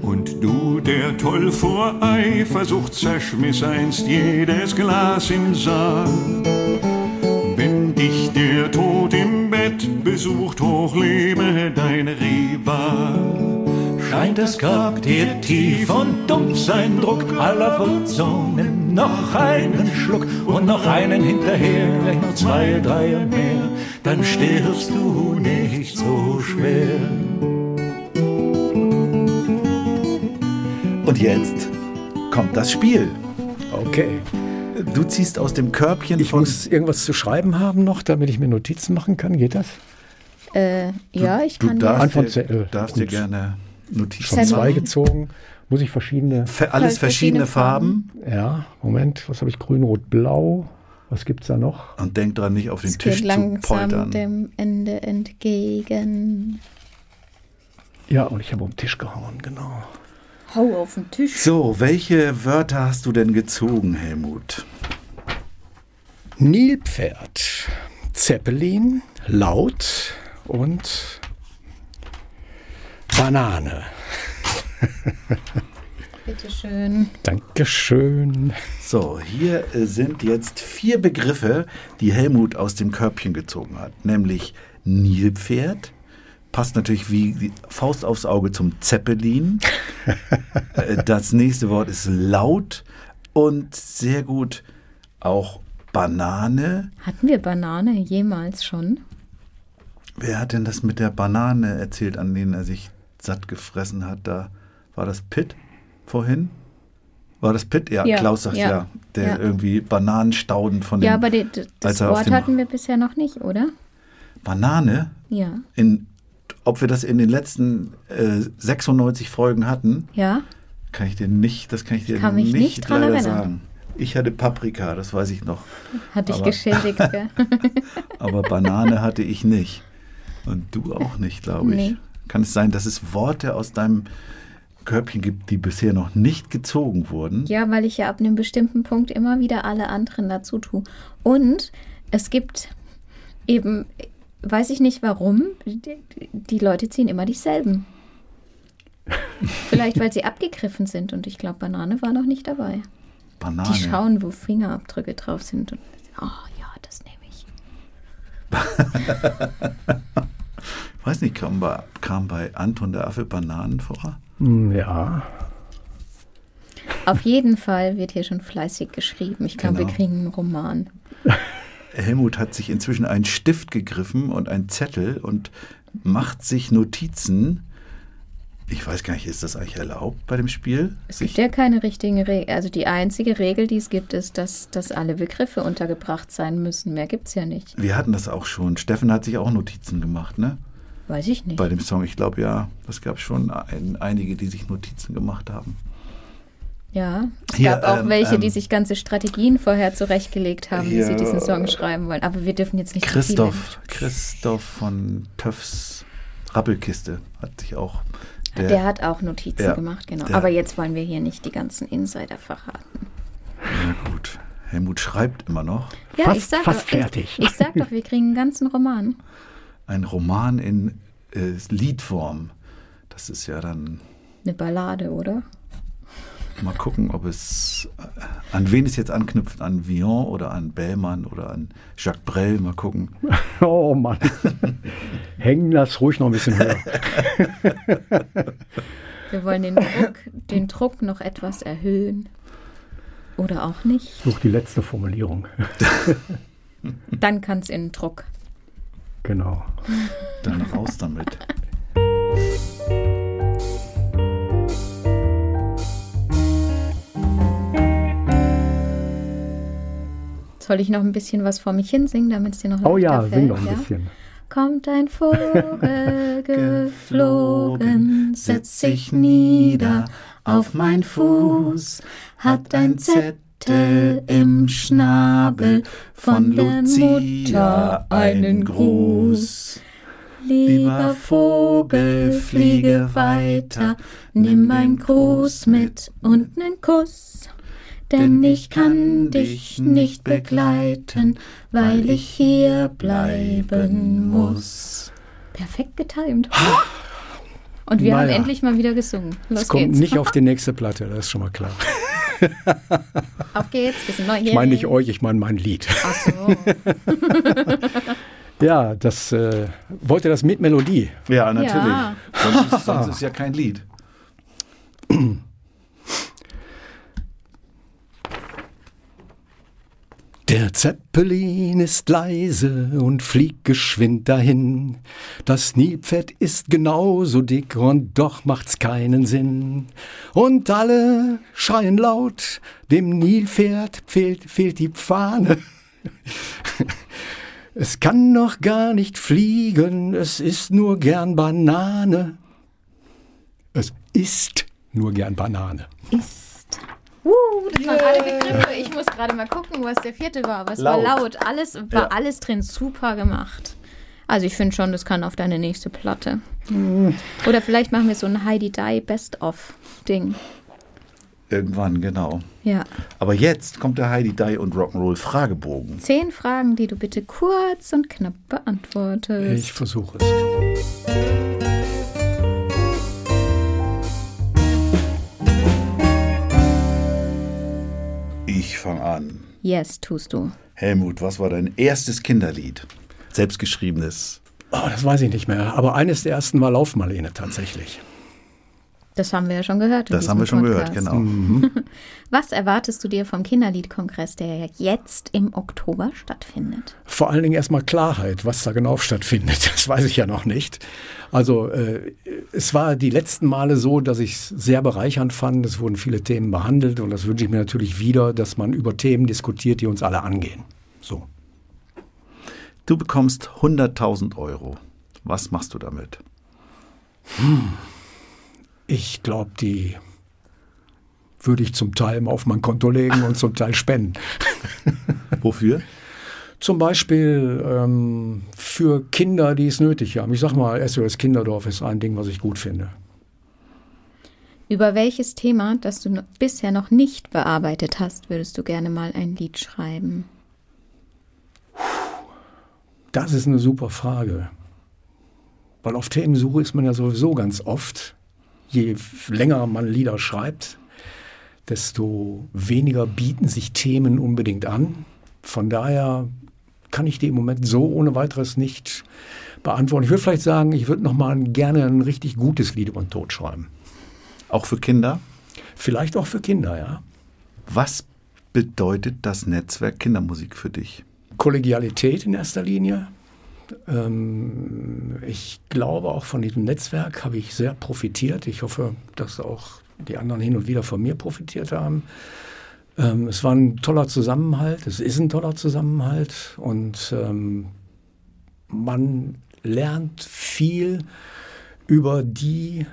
Und du, der toll vor Eifersucht zerschmiss einst jedes Glas im Saal. Wenn dich der Tod im Bett besucht, hochlebe dein Rival. Scheint das dir tief und dumpf sein Druck aller Wurzeln, noch einen Schluck und noch einen hinterher, vielleicht noch zwei, drei und mehr, dann stirbst du nicht so schwer. Und jetzt kommt das Spiel. Okay. Du ziehst aus dem Körbchen Ich von. muss irgendwas zu schreiben haben noch, damit ich mir Notizen machen kann. Geht das? Äh, ja, ich du kann darfst, Hand von dir, darfst dir gerne Notizen Schon zwei gezogen. Muss ich verschiedene. Fe- Alles verschiedene verschiedene Farben. Ja, Moment. Was habe ich? Grün, Rot, Blau. Was gibt's da noch? Und denk dran, nicht auf den es Tisch geht zu langsam poltern. dem Ende entgegen. Ja, und ich habe um den Tisch gehauen, genau. Hau auf den Tisch. So, welche Wörter hast du denn gezogen, Helmut? Nilpferd, Zeppelin, Laut und Banane. Bitteschön. Dankeschön. So, hier äh, sind jetzt vier Begriffe, die Helmut aus dem Körbchen gezogen hat. Nämlich Nilpferd, passt natürlich wie die Faust aufs Auge zum Zeppelin. Äh, das nächste Wort ist laut und sehr gut auch Banane. Hatten wir Banane jemals schon? Wer hat denn das mit der Banane erzählt, an denen er sich satt gefressen hat? Da war das Pitt vorhin? War das Pitt? Ja, Ja, Klaus sagt ja, ja, der ja. irgendwie Bananenstauden von dem Ja, aber die, das Wort hatten wir bisher noch nicht, oder? Banane. Ja. In, ob wir das in den letzten äh, 96 Folgen hatten, Ja? kann ich dir nicht, das kann ich dir kann mich nicht, nicht leider erinnern. sagen. Ich hatte Paprika, das weiß ich noch. Hatte ich geschädigt, gell? Aber Banane hatte ich nicht. Und du auch nicht, glaube ich. Nee. Kann es sein, dass es Worte aus deinem Körbchen gibt, die bisher noch nicht gezogen wurden? Ja, weil ich ja ab einem bestimmten Punkt immer wieder alle anderen dazu tue. Und es gibt eben, weiß ich nicht warum, die, die Leute ziehen immer dieselben. Vielleicht, weil sie abgegriffen sind und ich glaube, Banane war noch nicht dabei. Banane. Die schauen, wo Fingerabdrücke drauf sind und oh ja, das nehme ich. Weiß nicht, kam bei, kam bei Anton der Affe Bananen vor? Hm, Ja. Auf jeden Fall wird hier schon fleißig geschrieben. Ich glaube, Genau. wir kriegen einen Roman. Helmut hat sich inzwischen einen Stift gegriffen und einen Zettel und macht sich Notizen. Ich weiß gar nicht, ist das eigentlich erlaubt bei dem Spiel? Es gibt ja keine richtigen Regeln. Also die einzige Regel, die es gibt, ist, dass, dass alle Begriffe untergebracht sein müssen. Mehr gibt es ja nicht. Wir hatten das auch schon. Steffen hat sich auch Notizen gemacht, ne? Weiß ich nicht. Bei dem Song. Ich glaube ja, es gab schon ein, einige, die sich Notizen gemacht haben. Ja, es Hier, gab auch ähm, welche, die ähm, sich ganze Strategien vorher zurechtgelegt haben, wie hier, sie diesen Song schreiben wollen. Aber wir dürfen jetzt nicht Christoph, Christoph von Töffs Rappelkiste hat sich auch. viele- Der, hat auch Notizen Ja, gemacht, genau. der- Aber jetzt wollen wir hier nicht die ganzen Insider verraten. Na gut. Helmut schreibt immer noch. Ja, Fast- ich sag fast doch, ich- fertig. Ich, sag doch, wir kriegen einen ganzen Roman. Ein Roman in äh, Liedform. Das ist ja dann. Eine Ballade, oder? Mal gucken, ob es. äh, An wen es jetzt anknüpft? An Villon oder an Bellmann oder an Jacques Brel? Mal gucken. Oh Mann. Hängen das ruhig noch ein bisschen höher. Wir wollen den Druck, den Druck noch etwas erhöhen. Oder auch nicht. Such die letzte Formulierung. Dann kann es in den Druck. Genau. Dann raus damit. Soll ich noch ein bisschen was vor mich hin singen, damit es dir noch Oh ja, fällt? sing doch ein ja? bisschen. Kommt ein Vogel geflogen, setzt sich nieder auf mein Fuß, hat ein Zettel Zette im Schnabel, von der Mutter einen Gruß. Lieber Vogel, fliege weiter, nimm ein Gruß mit und nen Kuss. Denn ich kann dich nicht begleiten, weil ich hier bleiben muss. Perfekt getimt. Und wir haben Naja. endlich mal wieder gesungen. Los Es kommt geht's. nicht auf die nächste Platte, das ist schon mal klar. Auf geht's, wir sind neu. Ich meine nicht euch, ich meine mein Lied. Ach so. Ja, das äh, wollte das mit Melodie. Ja, natürlich. Ja. Sonst, ist, sonst ist ja kein Lied. Der Zeppelin ist leise und fliegt geschwind dahin. Das Nilpferd ist genauso dick und doch macht's keinen Sinn. Und alle schreien laut, dem Nilpferd fehlt, fehlt die Fahne. Es kann noch gar nicht fliegen, es ist nur gern Banane. Es ist nur gern Banane. Ist. Uh, das waren alle Begriffe. Ich muss gerade mal gucken, was der vierte war. Aber es war Laut. Alles war Ja. alles drin. Super gemacht. Also ich finde schon, das kann auf deine nächste Platte. Oder vielleicht machen wir so ein Heidi Die Best-of-Ding. Irgendwann, genau. Ja. Aber jetzt kommt der Heidi Die und Rock'n'Roll Fragebogen. Zehn Fragen, die du bitte kurz und knapp beantwortest. Ich versuche es. Ich fange an. yes, tust du. Helmut, was war dein erstes Kinderlied? Selbstgeschriebenes. Oh, das weiß ich nicht mehr. Aber eines der ersten war Laufmarlene tatsächlich. Das haben wir ja schon gehört. Das haben wir schon gehört, Podcast. genau. Was erwartest du dir vom Kinderliedkongress, der ja jetzt im Oktober stattfindet? Vor allen Dingen erstmal Klarheit, was da genau stattfindet. Das weiß ich ja noch nicht. Also äh, es war die letzten Male so, dass ich es sehr bereichernd fand. Es wurden viele Themen behandelt und das wünsche ich mir natürlich wieder, dass man über Themen diskutiert, die uns alle angehen. So. Du bekommst 100.000 Euro. Was machst du damit? Ich glaube, die würde ich zum Teil mal auf mein Konto legen und zum Teil spenden. Wofür? Zum Beispiel ähm, für Kinder, die es nötig haben. Ich sag mal, SOS Kinderdorf ist ein Ding, was ich gut finde. Über welches Thema, das du bisher noch nicht bearbeitet hast, würdest du gerne mal ein Lied schreiben? Das ist eine super Frage. Weil auf Themensuche ist man ja sowieso ganz oft. Je länger man Lieder schreibt, desto weniger bieten sich Themen unbedingt an. Von daher kann ich die im Moment so ohne weiteres nicht beantworten. Ich würde vielleicht sagen, ich würde noch mal gerne ein richtig gutes Lied über den Tod schreiben. Auch für Kinder? Vielleicht auch für Kinder, ja. Was bedeutet das Netzwerk Kindermusik für dich? Kollegialität in erster Linie. Ähm, ich glaube, auch von diesem Netzwerk habe ich sehr profitiert. Ich hoffe, dass auch die anderen hin und wieder von mir profitiert haben. Ähm, es war ein toller Zusammenhalt, es ist ein toller Zusammenhalt und ähm, man lernt viel über die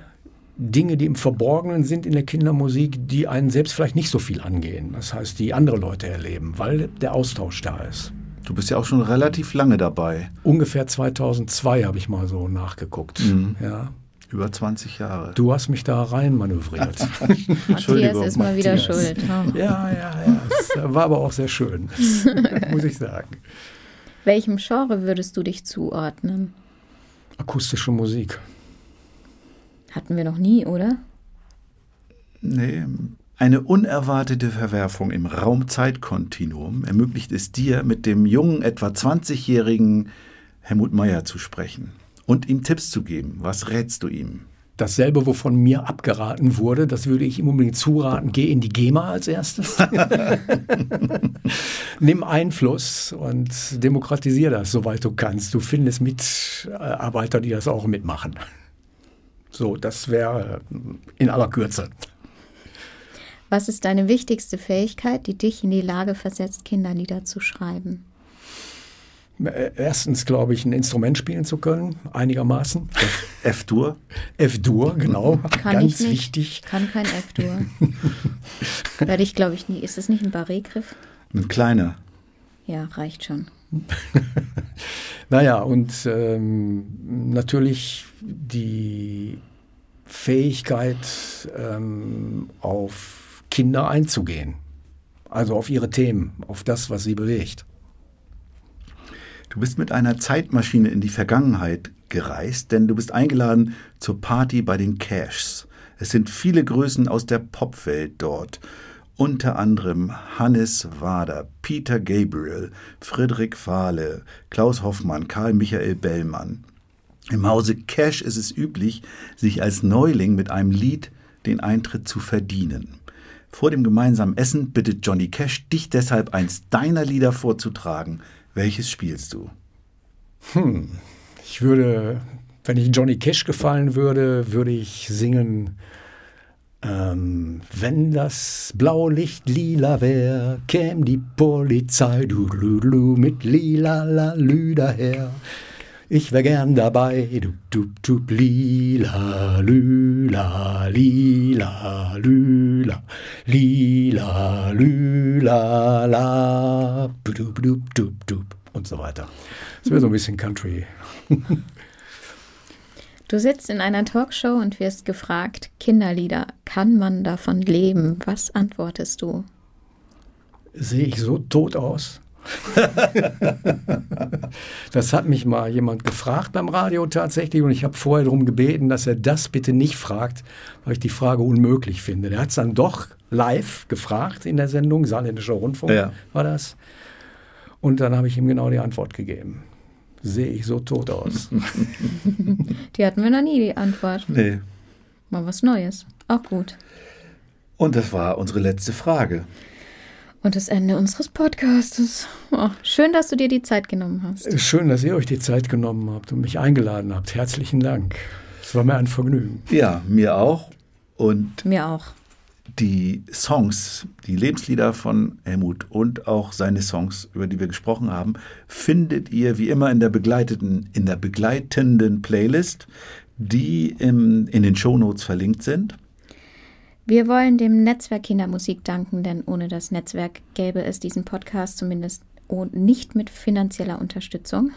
Dinge, die im Verborgenen sind in der Kindermusik, die einen selbst vielleicht nicht so viel angehen. Das heißt, die andere Leute erleben, weil der Austausch da ist. Du bist ja auch schon relativ lange dabei. Ungefähr 2002 habe ich mal so nachgeguckt. Ja. Über 20 Jahre. Du hast mich da rein manövriert. Matthias ist mal wieder Matthias. schuld. Oh. ja, ja, ja. Es war aber auch sehr schön, muss ich sagen. Welchem Genre würdest du dich zuordnen? Akustische Musik. Hatten wir noch nie, oder? Nee, eine unerwartete Verwerfung im Raum-Zeit-Kontinuum ermöglicht es dir, mit dem jungen, etwa 20-jährigen Helmut Meyer zu sprechen und ihm Tipps zu geben. Was rätst du ihm? Dasselbe, wovon mir abgeraten wurde, das würde ich ihm unbedingt zuraten. Geh in die GEMA als erstes. Nimm Einfluss und demokratisier das, soweit du kannst. Du findest Mitarbeiter, die das auch mitmachen. So, das wäre in aller Kürze. Was ist deine wichtigste Fähigkeit, die dich in die Lage versetzt, Kinderlieder zu schreiben? Äh, Erstens glaube ich, ein Instrument spielen zu können, einigermaßen. F-Dur? F-Dur, genau, Kann ganz ich nicht. wichtig. Kann kein F-Dur. Werde ich, glaube ich, nie. Ist das nicht ein Barré-Griff? Ein kleiner. Ja, reicht schon. Naja, und ähm, natürlich die Fähigkeit, ähm, auf Kinder einzugehen. Also auf ihre Themen, auf das, was sie bewegt. Du bist mit einer Zeitmaschine in die Vergangenheit gereist, denn du bist eingeladen zur Party bei den Cashs. Es sind viele Größen aus der Popwelt dort. Unter anderem Hannes Wader, Peter Gabriel, Friedrich Fahle, Klaus Hoffmann, Karl Michael Bellmann. Im Hause Cash ist es üblich, sich als Neuling mit einem Lied den Eintritt zu verdienen. Vor dem gemeinsamen Essen bittet Johnny Cash dich deshalb eins deiner Lieder vorzutragen. Welches spielst du? Ich würde, wenn ich Johnny Cash gefallen würde, würde ich singen, ähm, wenn das Blaulicht lila wär, käm die Polizei du, du, du, mit lila la lü daher. Ich wär gern dabei, du, du, du, lila, lüla, lila, lüla, lila, lüla, la, du, du, du, du, du, und so weiter. Das wäre so ein bisschen Country. Du sitzt in einer Talkshow und wirst gefragt, Kinderlieder, kann man davon leben? Was antwortest du? Sehe ich so tot aus? das hat mich mal jemand gefragt beim Radio tatsächlich und ich habe vorher darum gebeten, dass er das bitte nicht fragt, weil ich die Frage unmöglich finde. Der hat es dann doch live gefragt in der Sendung, Saarländischer Rundfunk Ja. war das. Und dann habe ich ihm genau die Antwort gegeben. Sehe ich so tot aus? Die hatten wir noch nie, die Antwort. Nee. Mal was Neues. Auch gut. Und das war unsere letzte Frage. Und das Ende unseres Podcastes. Oh, schön, dass du dir die Zeit genommen hast. Schön, dass ihr euch die Zeit genommen habt und mich eingeladen habt. Herzlichen Dank. Es war mir ein Vergnügen. Ja, mir auch. Und Mir auch. die Songs, die Lebenslieder von Helmut und auch seine Songs, über die wir gesprochen haben, findet ihr wie immer in der begleiteten, in der begleitenden Playlist, die im, in den Shownotes verlinkt sind. Wir wollen dem Netzwerk Kindermusik danken, denn ohne das Netzwerk gäbe es diesen Podcast zumindest nicht mit finanzieller Unterstützung.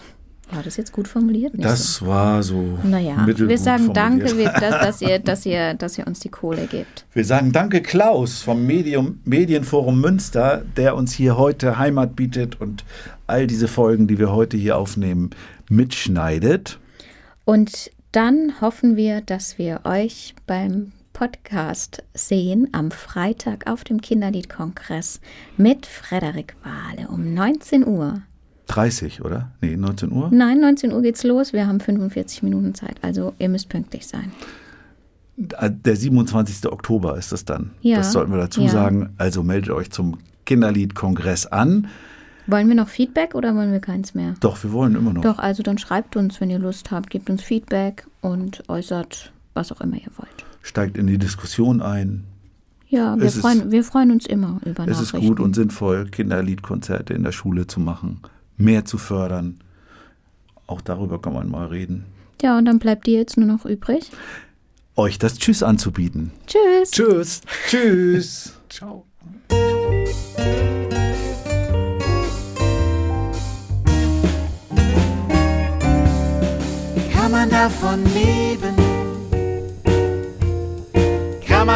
War das jetzt gut formuliert? Nicht Das war so. so. Naja, wir sagen formuliert. danke, dass, dass, ihr, dass, ihr, dass ihr uns die Kohle gebt. Wir sagen danke Klaus vom Medium, Medienforum Münster, der uns hier heute Heimat bietet und all diese Folgen, die wir heute hier aufnehmen, mitschneidet. Und dann hoffen wir, dass wir euch beim Podcast sehen am Freitag auf dem Kinderliedkongress mit Frederik Wahle um 19 Uhr. 30, oder? Nee, 19 Uhr? Nein, 19 Uhr geht's los. Wir haben 45 Minuten Zeit, also ihr müsst pünktlich sein. Der 27. Oktober ist das dann. Ja, Das sollten wir dazu ja. sagen. Also meldet euch zum Kinderliedkongress an. Wollen wir noch Feedback oder wollen wir keins mehr? Doch, wir wollen immer noch. Doch, also dann schreibt uns, wenn ihr Lust habt, gebt uns Feedback und äußert, was auch immer ihr wollt. Steigt in die Diskussion ein. Ja, wir, ist- freuen, wir freuen uns immer über Es ist Nachrichten. gut und sinnvoll, Kinderliedkonzerte in der Schule zu machen, mehr zu fördern. Auch darüber kann man mal reden. Ja, und dann bleibt dir jetzt nur noch übrig. Euch das Tschüss anzubieten. Tschüss. Tschüss. Tschüss. Ciao. Kann man davon leben?